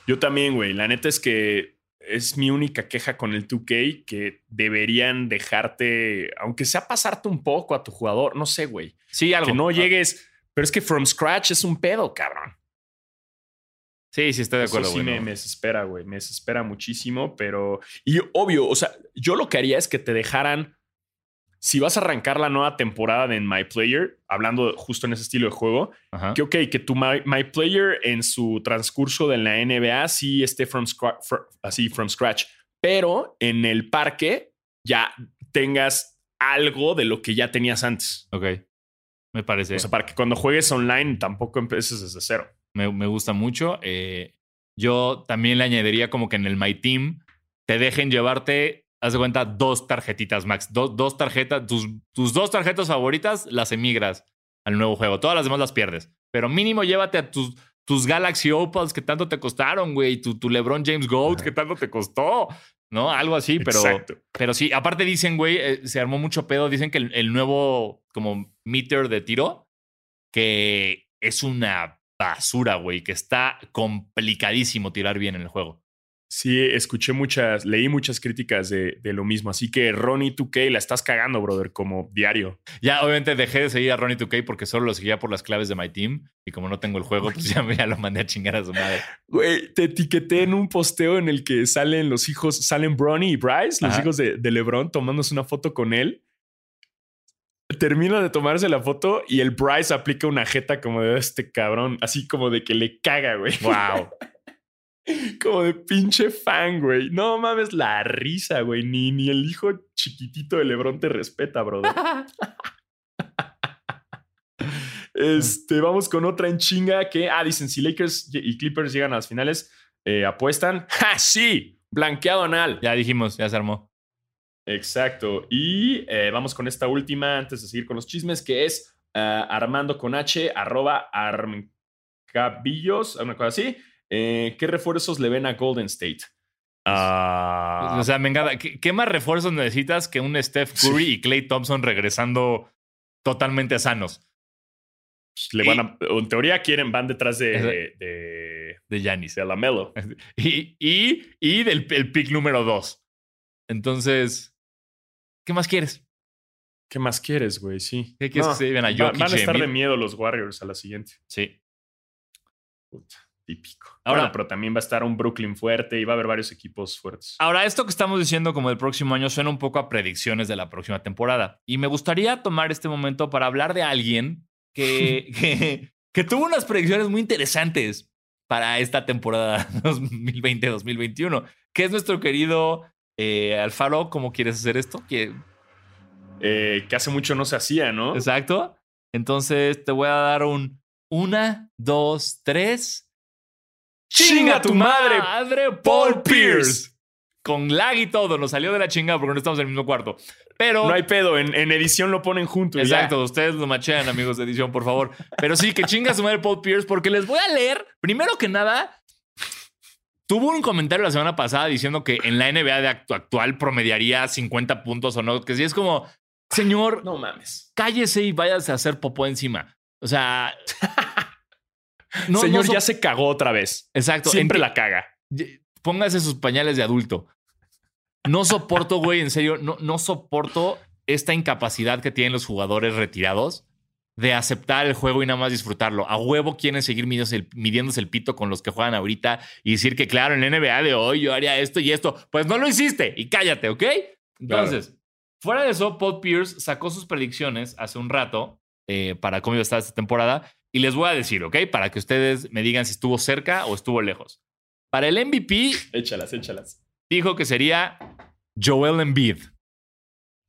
Yo también, güey. La neta es que es mi única queja con el 2K que deberían dejarte, aunque sea pasarte un poco a tu jugador, no sé, güey. Sí, algo. Que no llegues, pero es que from scratch es un pedo, cabrón. Sí, sí, estoy de acuerdo. Eso sí bueno. me, me desespera, güey. Me desespera muchísimo, pero... Y obvio, o sea, yo lo que haría es que te dejaran... Si vas a arrancar la nueva temporada de My Player, hablando justo en ese estilo de juego, Ajá. que ok, que tu My, My, Player en su transcurso de la NBA sí esté from scratch, así from scratch, pero en el parque ya tengas algo de lo que ya tenías antes. Ok, me parece. O sea, para que cuando juegues online tampoco empieces desde cero me, me gusta mucho. Eh, yo también le añadiría como que en el My Team te dejen llevarte, haz de cuenta, dos tarjetitas max. Do, dos tarjetas, tus, tus dos tarjetas favoritas las emigras al nuevo juego. Todas las demás las pierdes. Pero mínimo llévate a tus, tus Galaxy Opals que tanto te costaron, güey, tu, tu LeBron James Gold que tanto te costó, ¿no? Algo así, pero, pero sí. Aparte dicen, güey, eh, se armó mucho pedo. Dicen que el, el nuevo como meter de tiro, que es una basura, güey, que está complicadísimo tirar bien en el juego. Sí, escuché muchas, leí muchas críticas de, lo mismo. Así que Ronnie 2K la estás cagando, brother, como diario. Ya, obviamente dejé de seguir a Ronnie 2K porque solo lo seguía por las claves de My Team. Y como no tengo el juego, pues *laughs* ya, ya lo mandé a chingar a su madre. Güey, te etiqueté en un posteo en el que salen los hijos, salen Bronny y Bryce, los hijos de, de LeBron, tomándose una foto con él termina de tomarse la foto y el Bryce aplica una jeta como de este cabrón, así como de que le caga, güey. Wow. *laughs* como de pinche fan, güey. No mames la risa, güey. Ni, ni el hijo chiquitito de Lebron te respeta, brother. *laughs* este, vamos con otra en chinga que, ah, dicen, si Lakers y Clippers llegan a las finales, eh, apuestan. *laughs* ¡Ja, sí! Blanqueado anal. Ya dijimos, ya se armó. Exacto. Y eh, vamos con esta última antes de seguir con los chismes, que es uh, Armando con H, arroba armcabillos, una cosa así. Eh, ¿Qué refuerzos le ven a Golden State? Uh, o sea, venga, ¿qué, ¿qué, más refuerzos necesitas que un Steph Curry y Clay Thompson regresando totalmente sanos? Pues, le van a, en teoría quieren, van detrás de de Giannis. De Lamelo. *laughs* Y, y, y del el pick número dos. Entonces, ¿qué más quieres? ¿Qué más quieres, güey? Sí. ¿Qué quieres que se lleven a Jokic Van a estar de miedo los Warriors a la siguiente. Sí. Puta típico. Ahora, pero también va a estar un Brooklyn fuerte y va a haber varios equipos fuertes. Ahora, esto que estamos diciendo como el próximo año suena un poco a predicciones de la próxima temporada. Y me gustaría tomar este momento para hablar de alguien que, *laughs* que, que tuvo unas predicciones muy interesantes para esta temporada *laughs* 2020-2021, que es nuestro querido eh, Alfaro. ¿Cómo quieres hacer esto? Que, eh, que hace mucho no se hacía, ¿no? Exacto. Entonces te voy a dar un una, dos, tres ¡Chinga tu madre! madre Paul Pierce! Con lag y todo, nos salió de la chingada porque no estamos en el mismo cuarto. Pero. No hay pedo, en, edición lo ponen juntos. Exacto, ustedes lo machean, amigos de edición, por favor. Pero sí, que chinga su madre Paul Pierce, porque les voy a leer, primero que nada, Tuvo un comentario la semana pasada diciendo que en la NBA de actual promediaría 50 puntos o no, que sí es como, señor, no mames, cállese y váyase a hacer popó encima. O sea, Señor, ya se cagó otra vez. Exacto. Siempre la caga. Póngase sus pañales de adulto. No soporto, güey, en serio, no, no soporto esta incapacidad que tienen los jugadores retirados de aceptar el juego y nada más disfrutarlo. A huevo quieren seguir midiéndose el, pito con los que juegan ahorita y decir que, claro, en la NBA de hoy yo haría esto y esto. Pues no lo hiciste y cállate, ¿ok? Entonces, fuera de eso, Paul Pierce sacó sus predicciones hace un rato eh, para cómo iba a estar esta temporada y les voy a decir, ¿ok? Para que ustedes me digan si estuvo cerca o estuvo lejos. Para el MVP. Échalas, échalas. Dijo que sería Joel Embiid.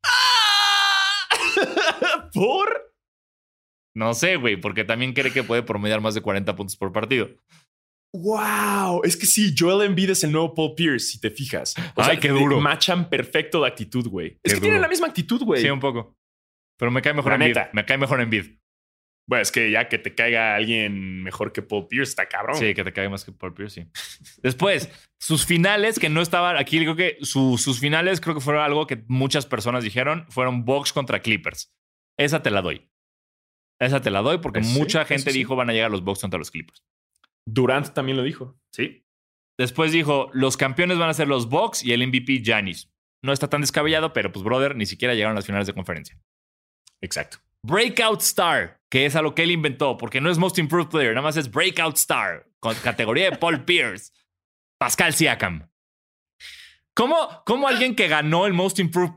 *laughs* ¿Por? No sé, güey, porque también cree que puede promediar más de 40 puntos por partido. ¡Wow! Es que sí, Joel Embiid es el nuevo Paul Pierce, si te fijas. O Ay, sea, qué duro. Machan perfecto de actitud, güey. Es que tienen la misma actitud, güey. Sí, un poco. Pero me cae mejor en Embiid. Me cae mejor en Embiid. Bueno, es que ya que te caiga alguien mejor que Paul Pierce, está cabrón. Sí, que te caiga más que Paul Pierce, sí. Después, sus finales, que no estaban aquí, creo que sus finales, creo que fueron algo que muchas personas dijeron, fueron Bucks contra Clippers. Esa te la doy. Esa te la doy porque mucha gente dijo van a llegar los Bucks contra los Clippers. Durant también lo dijo. Sí. Después dijo, los campeones van a ser los Bucks y el MVP Giannis. No está tan descabellado, pero pues, brother, ni siquiera llegaron a las finales de conferencia. Exacto. Breakout Star, que es a lo que él inventó, porque no es Most Improved Player, nada más es Breakout Star, con categoría de Paul *laughs* Pierce, Pascal Siakam. ¿Cómo, ¿Cómo, alguien que ganó el Most Improved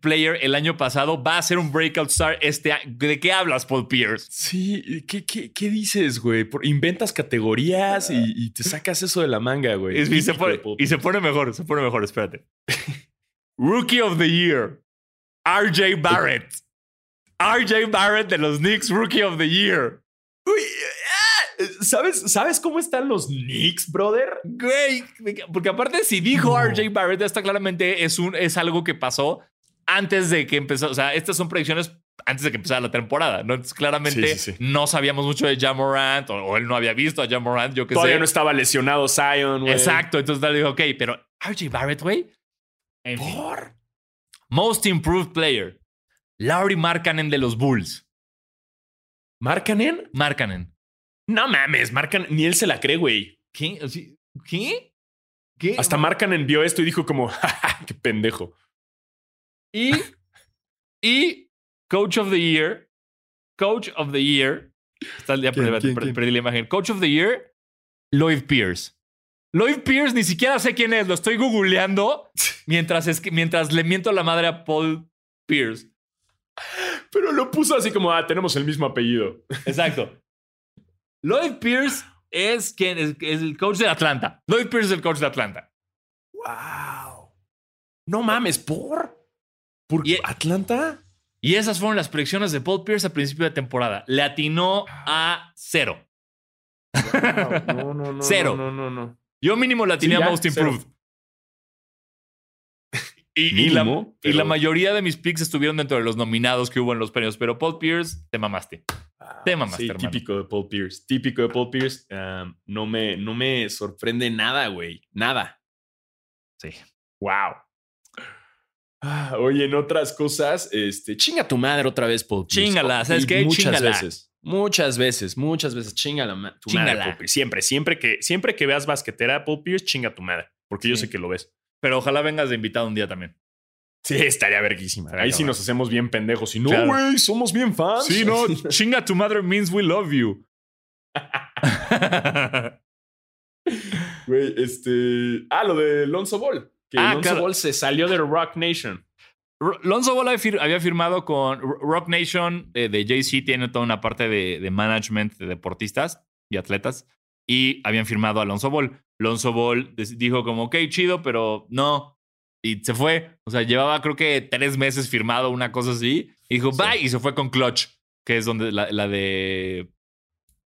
Player el año pasado va a ser un Breakout Star este año? ¿De qué hablas, Paul Pierce? Sí, ¿qué, qué, qué dices, güey? Inventas categorías y, te sacas eso de la manga, güey. Y, y, se pone, y se pone mejor, se pone mejor, espérate. Rookie of the Year, RJ Barrett. RJ Barrett de los Knicks Rookie of the Year. Eh, ¿sabes, ¿Sabes cómo están los Knicks, brother? Güey, porque aparte si dijo RJ Barrett, esta claramente es, un, es algo que pasó antes de que empezó. O sea, estas son predicciones antes de que empezara la temporada. ¿no? Entonces, claramente Sí, sí, sí. no sabíamos mucho de Jamorant o, o él no había visto a Jamorant, yo qué Todavía sé. no estaba lesionado Zion, güey. Exacto. Entonces tal dijo, ok, pero RJ Barrett, güey. En fin. ¿Por? Most Improved Player. Lauri Markkanen de los Bulls. ¿Marcanen? Markkanen. No mames, Marcanen. Ni él se la cree, güey. ¿Qué? ¿Qué? ¿Qué? Hasta Marcanen vio esto y dijo como, *laughs* "Ja, ja, qué pendejo. Y, y Coach of the Year. Coach of the Year. Está, ya ¿Quién, perdí, quién, perdí- quién? perdí la imagen. Coach of the Year, Lloyd Pierce. Lloyd Pierce, ni siquiera sé quién es. Lo estoy googleando *laughs* mientras, es que, mientras le miento la madre a Paul Pierce. Pero lo puso así como, ah, tenemos el mismo apellido. Exacto. Lloyd Pierce es quien es, es el coach de Atlanta. Lloyd Pierce es el coach de Atlanta. Wow. No mames, ¿por? ¿Por Y- Atlanta? Y esas fueron las predicciones de Paul Pierce a principio de temporada. Le atinó a cero. No, no, no. Cero. No, no, no. Yo mínimo tenía Sí, ya, Most cero. Improved. *laughs* Y, y la, y la mayoría de mis picks estuvieron dentro de los nominados que hubo en los premios, pero Paul Pierce, te mamaste. Te mamaste, Sí, hermano. típico de Paul Pierce. Típico de Paul Pierce. Um, no, me, no me sorprende nada, güey. Nada. Sí. Wow. Ah, oye, en otras cosas, este, chinga tu madre otra vez, Paul Pierce. Chíngala, ¿sabes qué? Muchas veces. Muchas veces, muchas veces. Chinga ma- tu madre. Paul Pierce. Siempre, siempre que, siempre que veas basquetera, Paul Pierce, chinga tu madre. Porque yo sé que lo ves. Pero ojalá vengas de invitado un día también. Sí, estaría verguísima. Ahí sí nos hacemos bien pendejos. Y no, Claro. güey, somos bien fans. Sí, no, *laughs* chinga tu madre means we love you. Güey, este. Ah, lo de Lonzo Ball. Que Ah, Lonzo claro. Ball se salió de Rock Nation. R- Lonzo Ball había fir- había firmado con Rock Nation eh, de, Jay-Z, tiene toda una parte de, de management de deportistas y atletas, y habían firmado a Lonzo Ball. Lonzo Ball dijo como, ok, chido, pero no. Y se fue. O sea, llevaba creo que tres meses firmado, una cosa así. Y dijo, Sí. bye, y se fue con Clutch, que es donde la, la de...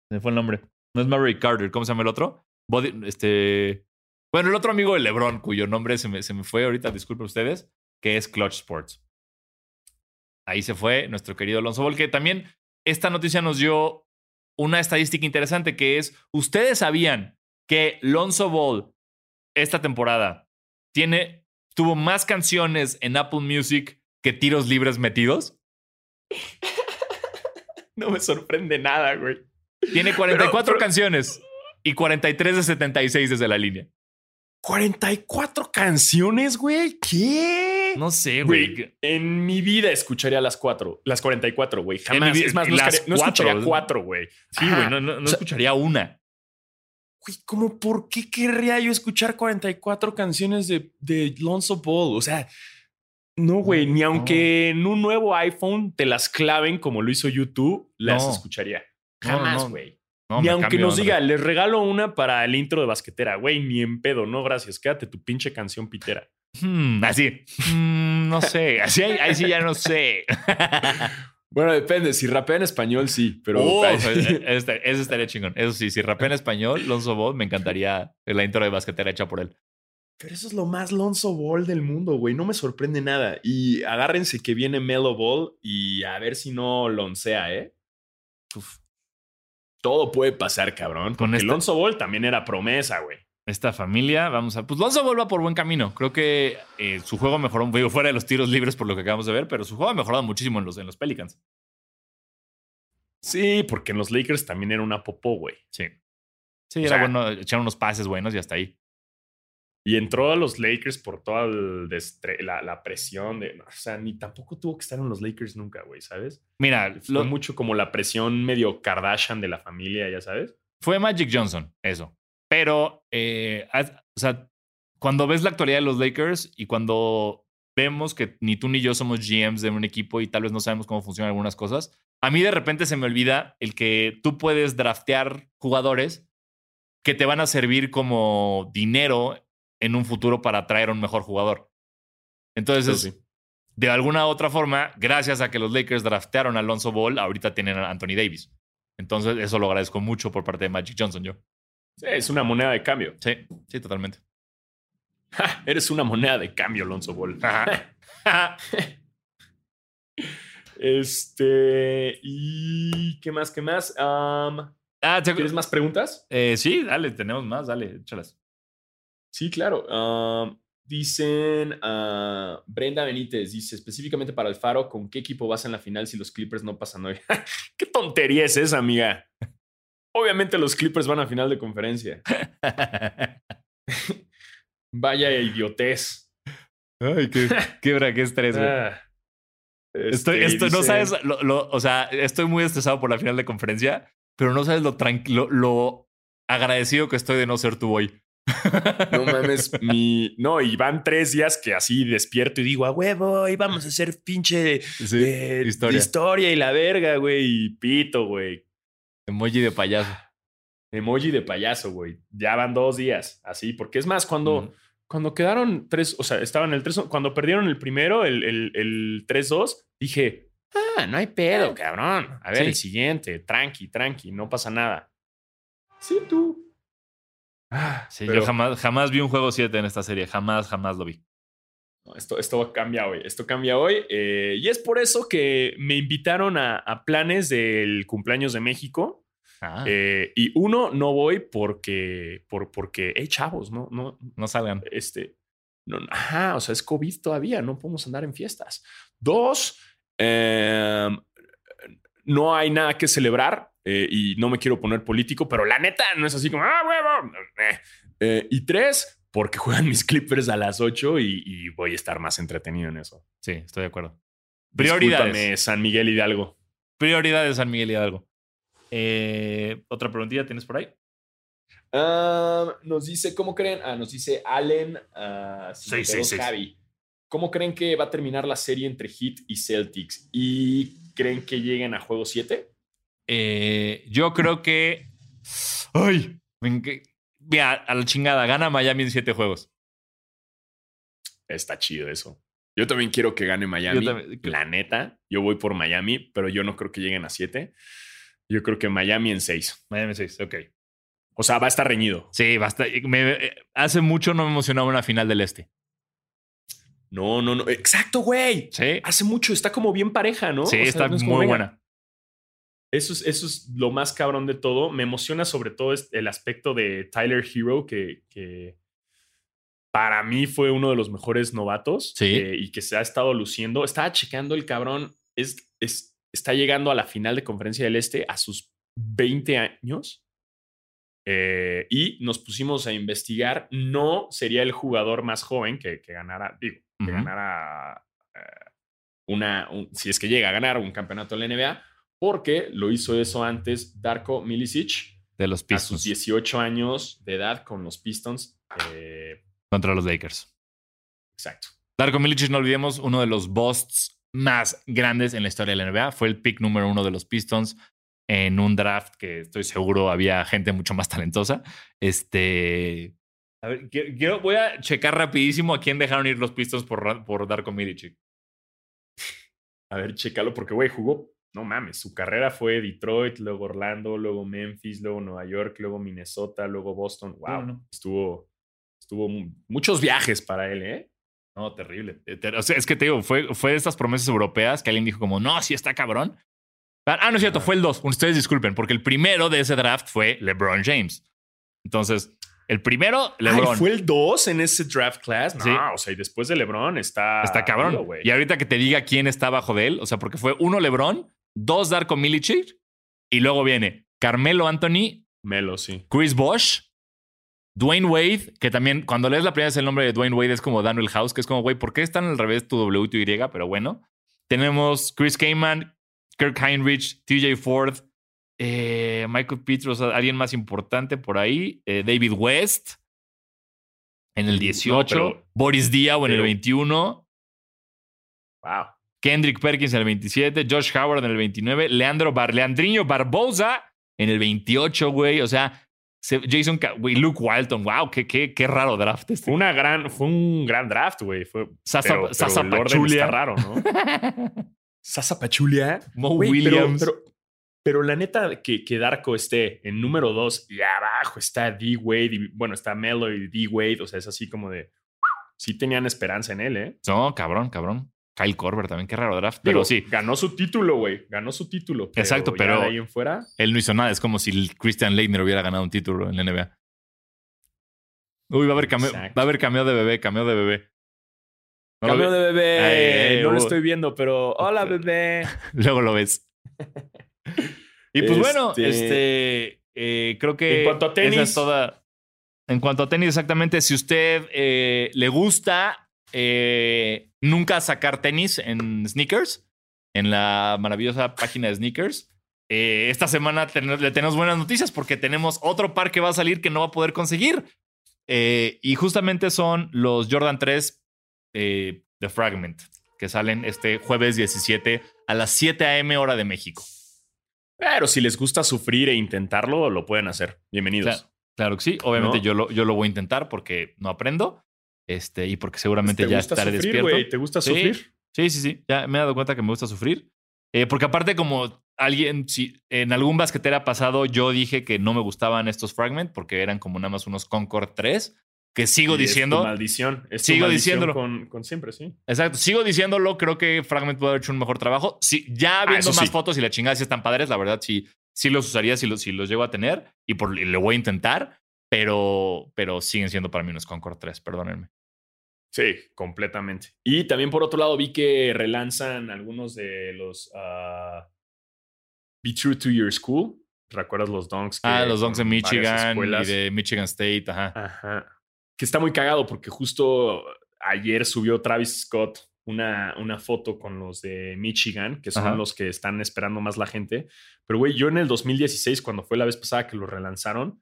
Se me fue el nombre. No es Murray Carter, ¿cómo se llama el otro? Body- este... Bueno, el otro amigo de LeBron, cuyo nombre se me, se me fue ahorita, disculpen ustedes, que es Clutch Sports. Ahí se fue nuestro querido Alonso Ball, que también esta noticia nos dio una estadística interesante, que es, ¿ustedes sabían que Lonzo Ball esta temporada tiene, tuvo más canciones en Apple Music que tiros libres metidos? *laughs* No me sorprende nada, güey. Tiene 44 pero- canciones y 43 de 76 desde la línea. 44 canciones, güey. ¿Qué? No sé, Güey, en mi vida escucharía las cuatro. Las 44, güey. Jamás. mi vida- es más, no, las escucharía- cuatro. güey. Sí, güey, no, escucharía una. ¿Cómo por qué querría yo escuchar 44 canciones de, de Lonzo Ball? O sea, no, güey, ni aunque en un nuevo iPhone te las claven como lo hizo YouTube, las No. escucharía. Jamás, güey. No, ni aunque cambio, nos no. diga, les regalo una para el intro de basquetera, güey, ni en pedo, no, gracias, quédate tu pinche canción pitera. Hmm, así. Hmm, no sé. Así ahí sí ya no sé. *laughs* Bueno, depende, si rapea en español, sí, pero... Oh, ese, ese estaría chingón. Eso sí, si rapea en español, Lonzo Ball, me encantaría la intro de basquetera hecha por él. Pero eso es lo más Lonzo Ball del mundo, güey. No me sorprende nada. Y agárrense que viene Melo Ball y a ver si no loncea, ¿eh? Uf, Todo puede pasar, cabrón. Con esta- Lonzo Ball también era promesa, güey. Esta familia, vamos a. Pues Lonzo Ball va por buen camino. Creo que eh, su juego mejoró, digo, fuera de los tiros libres por lo que acabamos de ver, pero su juego ha mejorado muchísimo en los, en los Pelicans. Sí, porque en los Lakers también era una popó, güey. Sí. Sí, O era sea- bueno echar unos pases buenos y hasta ahí. Y entró a los Lakers por toda el destre- la, la presión de. O sea, ni tampoco tuvo que estar en los Lakers nunca, güey, ¿sabes? Mira, Fue lo- mucho como la presión medio Kardashian de la familia, ya sabes. fue Magic Johnson, eso. Pero, eh, o sea, cuando ves la actualidad de los Lakers y cuando vemos que ni tú ni yo somos GMs de un equipo y tal vez no sabemos cómo funcionan algunas cosas, a mí de repente se me olvida el que tú puedes draftear jugadores que te van a servir como dinero en un futuro para atraer a un mejor jugador. Entonces, sí. de alguna u otra forma, gracias a que los Lakers draftearon a Alonso Ball, ahorita tienen a Anthony Davis. Entonces, eso lo agradezco mucho por parte de Magic Johnson, yo. Sí, es una moneda de cambio. Sí, sí, totalmente. Ja, eres una moneda de cambio, Lonzo Ball. *laughs* Este. ¿Y qué más? ¿Qué más? Um, Ah, ¿te- ¿Tienes más preguntas? eh, sí, dale, tenemos más, dale, échalas. Sí, claro. Um, dicen ah, Brenda Benítez, dice específicamente para Alfaro, ¿con qué equipo vas en la final si los Clippers no pasan hoy? *laughs* ¿Qué tontería es esa, amiga? Obviamente los Clippers van a final de conferencia. *laughs* Vaya idiotez. Ay, qué, *laughs* qué, qué estrés, güey. Ah, Estoy, este, estoy- no sabes, lo- lo- o sea, estoy muy estresado por la final de conferencia, pero no sabes lo tranquilo, lo agradecido que estoy de no ser tú hoy. No mames, *laughs* mi. No, y van tres días que así despierto y digo, a huevo, y vamos a hacer pinche Sí, eh, historia. historia y la verga, güey. Y pito, güey. Emoji de payaso. Emoji de payaso, güey. Ya van dos días, así. Porque es más, cuando, cuando quedaron tres, o sea, estaban el 3, cuando perdieron el primero, el, el, el 3-2, dije, ah, no hay pedo, cabrón. A ver, Sí. el siguiente, tranqui, tranqui, no pasa nada. Sí, tú. Ah, Sí, pero- yo jamás, jamás vi un juego 7 en esta serie, jamás, jamás lo vi. No, esto, esto cambia hoy. Esto cambia hoy. eh, y es por eso que me invitaron a, a planes del cumpleaños de México. Ah, eh, y uno, no voy porque, por, porque, hey, chavos, no, no, no salgan. este, no, ajá, o sea, es COVID todavía, no podemos andar en fiestas. Dos, em, no hay nada que celebrar eh, y no me quiero poner político, pero la neta no es así como, ah, huevo. y tres, porque juegan mis Clippers a las 8 y, y voy a estar más entretenido en eso. Sí, estoy de acuerdo. Discúlpame, Prioridades. San Miguel Hidalgo. Prioridades San Miguel Hidalgo. Eh, Otra preguntilla tienes por ahí. Ah, nos dice, ¿cómo creen? Ah, nos dice Allen ah, 52 sí, sí. Javi. ¿Cómo creen que va a terminar la serie entre Heat y Celtics? ¿Y creen que lleguen a juego 7? Eh, yo creo que. ¡Ay! Mira, a la chingada, gana Miami en siete juegos. Está chido eso. Yo también quiero que gane Miami. Yo también- La neta, yo voy por Miami, pero yo no creo que lleguen a 7. Yo creo que Miami en 6. Miami 6, ok. O sea, va a estar reñido. Sí, basta. me- eh, hace mucho no me emocionaba una final del Este. No, no, no. Exacto, güey. Sí, Hace mucho, está como bien pareja, ¿no? sí, O sea, está no es como, muy venga, buena. Eso es, eso es lo más cabrón de todo. Me emociona sobre todo el aspecto de Tyler Hero, que, que para mí fue uno de los mejores novatos Sí. eh, y que se ha estado luciendo. Estaba checando el cabrón, es, es, está llegando a la final de Conferencia del Este a sus 20 años. Eh, y nos pusimos a investigar. No sería el jugador más joven que, que ganara, digo, que ganara eh, una, un- si es que llega a ganar un campeonato de la NBA, porque lo hizo eso antes Darko Milicic De los a sus Pistons 18 años de edad con los Pistons. Eh, contra los Lakers. exacto. Darko Milicic, no olvidemos, uno de los busts más grandes en la historia de la NBA. Fue el pick número uno de los Pistons en un draft que estoy seguro había gente mucho más talentosa. Este. A ver, quiero, voy a checar rapidísimo a quién dejaron ir los Pistons por, por Darko Milicic. A ver, chécalo, porque, güey, jugó, no mames, su carrera fue Detroit, luego Orlando, luego Memphis, luego Nueva York, luego Minnesota, luego Boston. Wow, No, estuvo, estuvo mu- muchos viajes para él, ¿eh? No, terrible. Eh, o sea, es que te digo, fue, fue de estas promesas europeas que alguien dijo como, no, sí está cabrón. Ah, no es cierto, fue el 2. Ustedes disculpen, porque el primero de ese draft fue LeBron James. Entonces, el primero, LeBron. Ay, ¿Fue el 2 en ese draft class? No, Sí. o sea, y después de LeBron está. Está cabrón. y ahorita que te diga quién está abajo de él, o sea, porque fue uno LeBron, dos Darko Milicic, y luego viene Carmelo Anthony, Melo, sí. Chris Bosh, Dwayne Wade, que también cuando lees la primera vez el nombre de Dwayne Wade es como Daniel House, que es como, güey, ¿por qué están al revés tu W y tu Y? Pero bueno. Tenemos Chris Kaman, Kirk Heinrich, TJ Ford, eh, Michael Petros, alguien más importante por ahí, eh, David West en el No, 18, pero- Boris Diaw en el pero- 21, Wow. Kendrick Perkins en el 27, Josh Howard en el 29, Leandro Bar Leandriño Barbosa en el 28, güey. O sea, se- Jason, güey, Luke Walton, wow, qué, qué, qué raro draft este. Fue, una gran, fue un gran draft, güey. Fue. Sasa, pero- Pachulia. está raro, ¿no? *laughs* Sasa Pachulia. Mo Williams. Pero, pero la neta, que, que Darko esté en número 2 y abajo está D. Wade, y bueno, está Melo y D. Wade, o sea, es así como de. Sí tenían esperanza en él, ¿eh? No, cabrón, cabrón. Kyle Korver también, qué raro draft. Pero sí, Ganó su título, güey. Ganó su título. pero Exacto, pero- de ahí en fuera. él no hizo nada. Es como si Christian Leitner hubiera ganado un título en la NBA. Uy, va a haber cameo, Exacto. va a haber cameo de bebé, cameo de bebé. No vi- de bebé. Ay, ay, no lo estoy viendo, pero hola, *laughs* bebé. Luego lo ves. y pues bueno, Este- este eh, creo que En cuanto a tenis. esa es toda. En cuanto a tenis, exactamente. Si usted eh, le gusta eh, nunca sacar tenis en sneakers, en la maravillosa página de sneakers. eh, esta semana ten- le tenemos buenas noticias porque tenemos otro par que va a salir que no va a poder conseguir. Eh, y justamente son los Jordan 3 eh, de Fragment, que salen este jueves 17 a las 7 a.m. hora de México. Pero si les gusta sufrir e intentarlo, lo pueden hacer. Bienvenidos. Claro, claro que sí. Obviamente ¿No? yo, lo, yo lo voy a intentar porque no aprendo. Este, y porque seguramente ¿Te ya gusta estaré sufrir, despierto. güey? ¿Te gusta Sí. sufrir? Sí, sí, sí. Ya me he dado cuenta que me gusta sufrir. Eh, porque aparte, como alguien, si en algún basquetera pasado, yo dije que no me gustaban estos Fragment porque eran como nada más unos Concord 3, que sigo Y es tu diciendo. maldición. Es tu Sigo maldición diciéndolo. Con, con siempre, sí. Exacto, sigo diciéndolo. Creo que Fragment puede haber hecho un mejor trabajo. Sí, ya viendo Ah, más sí. fotos y la chingada si están padres, la verdad sí, sí los usaría si los, si los llego a tener y, por, y lo voy a intentar, pero, pero siguen siendo para mí unos Concord 3, perdónenme. Sí, completamente. Y también por otro lado vi que relanzan algunos de los ah, Be True to Your School. ¿Recuerdas los donks? que Ah, los Donks de Michigan y de Michigan State, ajá. Ajá. Que está muy cagado porque justo ayer subió Travis Scott una, una foto con los de Michigan, que son Ajá. los que están esperando más la gente. Pero, güey, yo en el 2016, cuando fue la vez pasada que los relanzaron,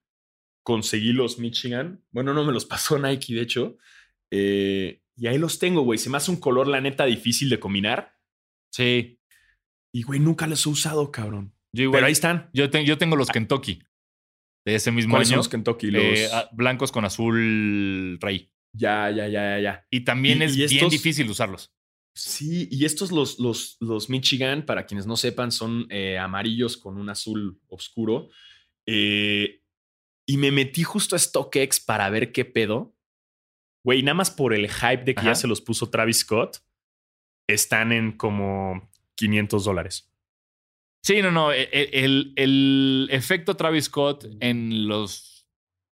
conseguí los Michigan. Bueno, no me los *laughs* pasó Nike, de hecho. Eh, y ahí los tengo, güey. Se me hace un color, la neta, difícil de combinar. Sí, Y, güey, nunca los he usado, cabrón. yo igual. Pero ahí están. yo, te- yo tengo los Kentucky de ese mismo ¿Cuáles son año. los Kentucky? Los... eh, ah, blancos con azul rey. ya, ya, ya, ya, ya. Y también Y- es y bien difícil usarlos. Sí, y estos los, los, los Michigan, para quienes no sepan, son eh, amarillos con un azul oscuro. Eh, y me metí justo a StockX para ver qué pedo. Güey, nada más por el hype de que Ajá. ya se los puso Travis Scott, están en como 500 dólares. Sí, no, no. e- e- El, el efecto Travis Scott en los,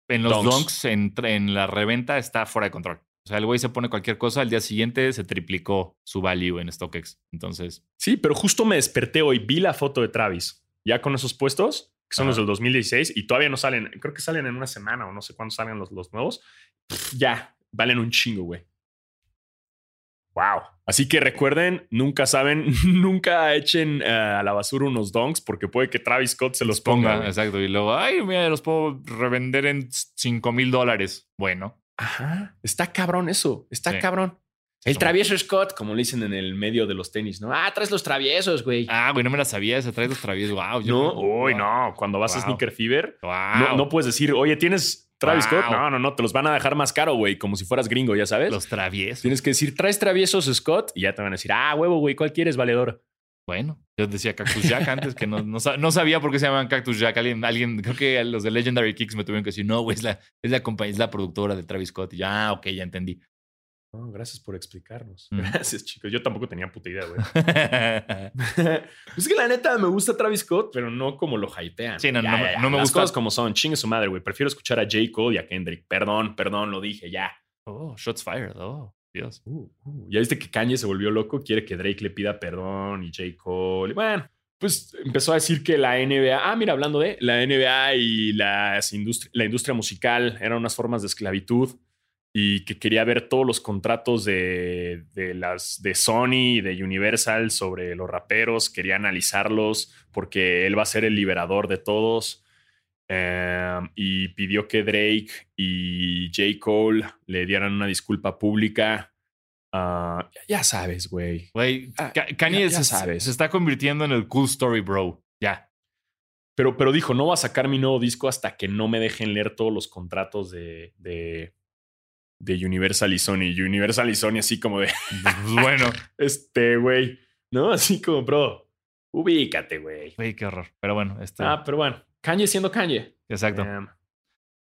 en los donks, en, en la reventa, está fuera de control. O sea, el güey se pone cualquier cosa, al día siguiente se triplicó su value en StockX. Entonces, Sí, pero justo me desperté hoy, vi la foto de Travis, ya con esos puestos, que son los del 2016, y todavía no salen, creo que salen en una semana o no sé cuándo salgan los, los nuevos. Pff, ya, valen un chingo, güey. Wow. Así que recuerden, nunca saben, *laughs* nunca echen eh, a la basura unos donks porque puede que Travis Scott se los ponga. exacto. Y luego, ay, mira, los puedo revender en 5 mil dólares. Bueno, Ajá. Está cabrón eso. Está Sí. cabrón. El travieso Scott, como le dicen en el medio de los tenis, ¿no? Ah, traes los traviesos, güey. ah, güey, no me la sabía. Se trae los traviesos. Wow. no, uy, no. Cuando vas a. Sneaker Fever, Wow. no, no puedes decir, oye, ¿tienes Travis Wow. Scott? No, no, no, te los van a dejar más caro, güey, como si fueras gringo, ya sabes. Los traviesos. Tienes que decir, ¿traes traviesos Scott? Y ya te van a decir, ah, huevo, güey, ¿cuál quieres, valedor? Bueno, yo decía Cactus Jack antes, que no, no, no sabía por qué se llamaban Cactus Jack. Alguien, alguien, creo que los de Legendary Kicks me tuvieron que decir, no, güey, es la, es la compañía, es la productora de Travis Scott. Y ya, ah, ok, ya entendí. No, gracias por explicarnos. Mm. *laughs* Gracias, chicos. Yo tampoco tenía puta idea, güey. *laughs* *laughs* es que la neta me gusta Travis Scott, pero no como lo hypean. Sí, no, Ya, no, ya, no me Las gusta. cosas como son. Chingue su madre, güey. Prefiero escuchar a J. Cole y a Kendrick. Perdón, perdón, lo dije, ya. oh, shots fired. Oh, Dios. Uh, uh, ya viste que Kanye se volvió loco, quiere que Drake le pida perdón y J. Cole. Bueno, pues empezó a decir que la NBA, ah, mira, hablando de la NBA y las industri- la industria musical eran unas formas de esclavitud y que quería ver todos los contratos de, de las de Sony y de Universal sobre los raperos, quería analizarlos porque él va a ser el liberador de todos. Um, y pidió que Drake y J. Cole le dieran una disculpa pública. Ah, ya, sabes, güey. Güey, Ah, Ka- Kanye ya- ya se, sabes. se está convirtiendo en el cool story bro. Ya. Pero, pero dijo, no va a sacar mi nuevo disco hasta que no me dejen leer todos los contratos de, de, de Universal y Sony. Y Universal y Sony así como de, Pues bueno, *laughs* este, güey. ¿No? Así como, bro, ubícate, güey. güey, qué horror. Pero bueno, este. Ah, pero bueno, Kanye siendo Kanye. exacto. Em,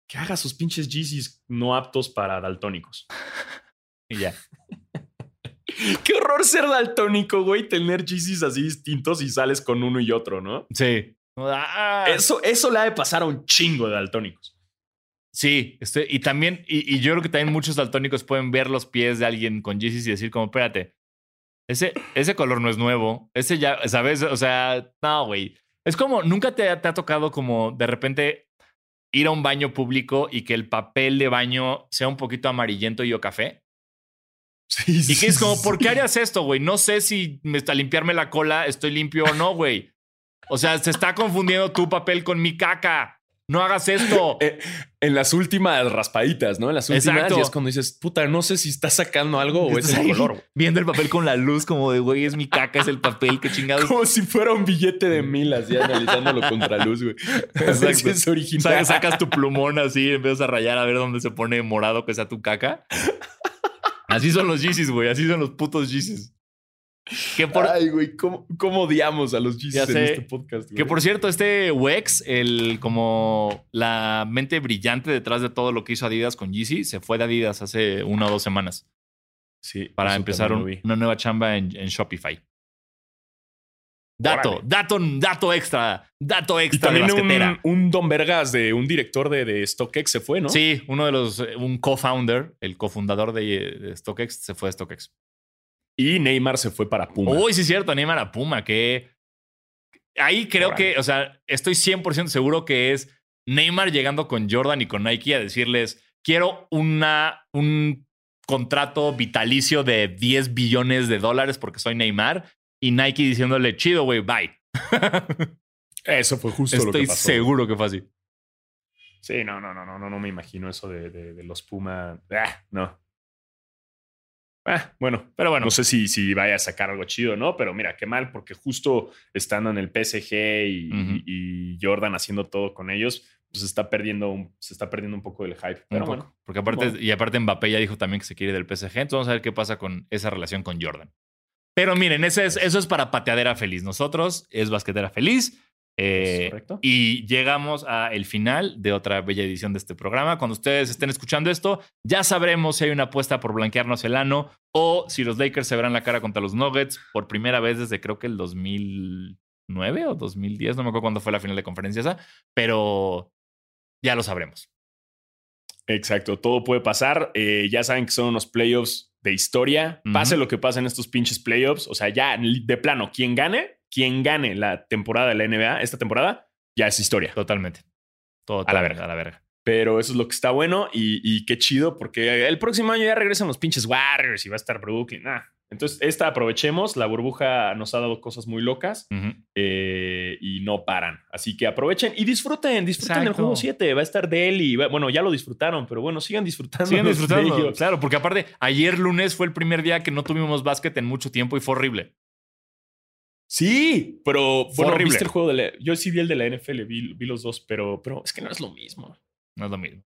que haga sus pinches Yeezys no aptos para daltónicos. *laughs* Y ya. *laughs* Qué horror ser daltónico, güey, tener Yeezys así distintos y sales con uno y otro, ¿no? Sí. Ah. Eso, eso le ha de pasar a un chingo de daltónicos. Sí, estoy, y también, y, y yo creo que también muchos daltónicos pueden ver los pies de alguien con Yeezys y decir como, espérate, ese, ese color no es nuevo, ese ya, ¿sabes? O sea, no, güey. Es como, nunca te, ha- te ha tocado como de repente ir a un baño público y que el papel de baño sea un poquito amarillento y o café. Sí, Y que es como, ¿por qué harías esto, güey? No sé si me está limpiarme la cola, estoy limpio o no, güey. O sea, se está confundiendo tu papel con mi caca. No hagas esto. *laughs* Eh, en las últimas raspaditas, ¿no? En las últimas Exacto. y es cuando dices, puta, no sé si está sacando algo o es Estás el color. Viendo el papel con la luz, como de, güey, es mi caca, es el papel, qué chingados. Como si fuera un billete de mil, así analizándolo contra luz, güey. *laughs* Exacto. Es original. Sa- Sacas tu plumón así, empiezas a rayar a ver dónde se pone morado que sea tu caca. Así son los Yeezys, güey. Así son los putos Yeezys. Que por, Ay, güey, ¿cómo, cómo odiamos a los Yeezys en este podcast, güey? que por cierto, este Wex, el como la mente brillante detrás de todo lo que hizo Adidas con Yeezy, se fue de Adidas hace una o dos semanas Sí, para empezar un- una nueva chamba en, en Shopify. Dato, Órale. dato, dato extra, dato extra de también un, un Don Vergas de un director de, de StockX se fue, ¿no? Sí, uno de los, eh, un co-founder, el cofundador de, de StockX, se fue de StockX. Y Neymar se fue para Puma. Uy, sí es cierto, Neymar a Puma, que ahí creo que, o sea, estoy 100% seguro que es Neymar llegando con Jordan y con Nike a decirles, quiero una, un contrato vitalicio de 10 billones de dólares porque soy Neymar. Y Nike diciéndole, chido, güey, bye. *laughs* Eso fue justo lo Estoy que pasó. seguro que fue así. Sí, no, no, no, no, no, no me imagino eso de, de- de los Puma. Ah, no. Ah, bueno, Pero bueno, no sé si, si vaya a sacar algo chido, ¿no? Pero mira, qué mal, porque justo estando en el PSG y, Jordan haciendo todo con ellos, pues está perdiendo un, se está perdiendo un poco del hype. Pero poco. bueno, porque aparte, Bueno. y aparte Mbappé ya dijo también que se quiere ir del PSG. Entonces vamos a ver qué pasa con esa relación con Jordan. Pero miren, ese es, eso es para pateadera feliz. Nosotros es basquetera feliz. Eh, ¿Es correcto? y llegamos al final de otra bella edición de este programa. Cuando ustedes estén escuchando esto, ya sabremos si hay una apuesta por blanquearnos el ano o si los Lakers se verán la cara contra los Nuggets por primera vez desde creo que el 2009 o 2010, no me acuerdo cuándo fue la final de conferencia esa, pero ya lo sabremos. Exacto, todo puede pasar. Eh, ya saben que son unos playoffs de historia. Pase lo que pase en estos pinches playoffs. O sea, ya de plano, quien gane, quien gane la temporada de la NBA, esta temporada, ya es historia. Totalmente. Todo A la verga. A la verga. Pero eso es lo que está bueno y, y qué chido porque el próximo año ya regresan los pinches Warriors y va a estar Brooklyn. Ah, Entonces, esta aprovechemos. La burbuja nos ha dado cosas muy locas eh, y no paran. Así que aprovechen y disfruten, disfruten el Exacto. juego 7. Va a estar Delhi. Bueno, ya lo disfrutaron, pero bueno, sigan disfrutando. Los disfrutando. Claro, porque aparte, ayer lunes fue el primer día que no tuvimos básquet en mucho tiempo y fue horrible. Sí, pero Fue bueno, horrible. viste el juego de la. Yo sí vi el de la NFL, vi, vi los dos, pero, pero es que no es lo mismo. No es lo mismo.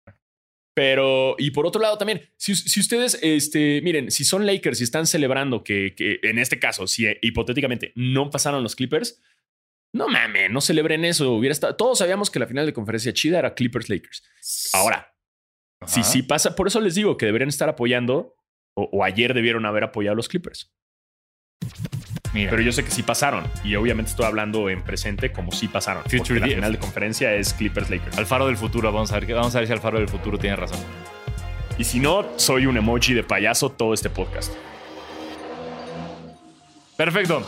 Pero, y por otro lado también, si, si ustedes, este, miren, si son Lakers y están celebrando que, que en este caso, si hipotéticamente no pasaron los Clippers, no mames, no celebren eso. Hubiera estado, todos sabíamos que la final de conferencia chida era Clippers-Lakers. Ahora, si sí pasa, por eso les digo que deberían estar apoyando, o, o ayer debieron haber apoyado a los Clippers. Mira, Pero yo sé que sí pasaron, y obviamente estoy hablando en presente como sí pasaron. Future la final de conferencia es Clippers-Lakers. Alfaro del futuro, vamos a ver, vamos a ver si Alfaro del futuro tiene razón. Y si no, soy un emoji de payaso todo este podcast. Perfecto.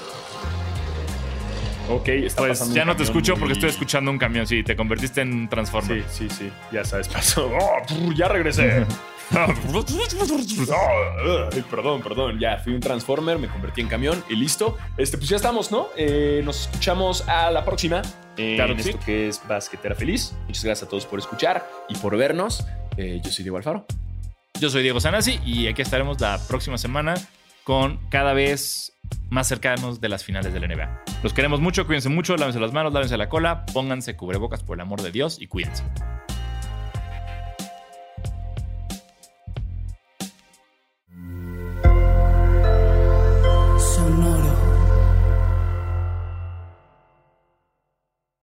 Ok, está Pues pasando ya no te escucho porque estoy escuchando un camión. Sí, te convertiste en un Transformer. Sí, sí, sí. Ya sabes, pasó. *laughs* Oh, ya regresé. *laughs* *laughs* Oh, ay, perdón, perdón. Ya fui un Transformer, me convertí en camión y listo. Este, pues ya estamos, ¿no? Eh, nos escuchamos a la próxima. eh, Claro en que sí. esto que es Basquetera Feliz. Muchas gracias a todos por escuchar y por vernos. Eh, yo soy Diego Alfaro. Yo soy Diego Sanasi y aquí estaremos la próxima semana con cada vez más cercanos de las finales de la NBA. Los queremos mucho, cuídense mucho, lávense las manos, lávense la cola, pónganse cubrebocas por el amor de Dios y cuídense.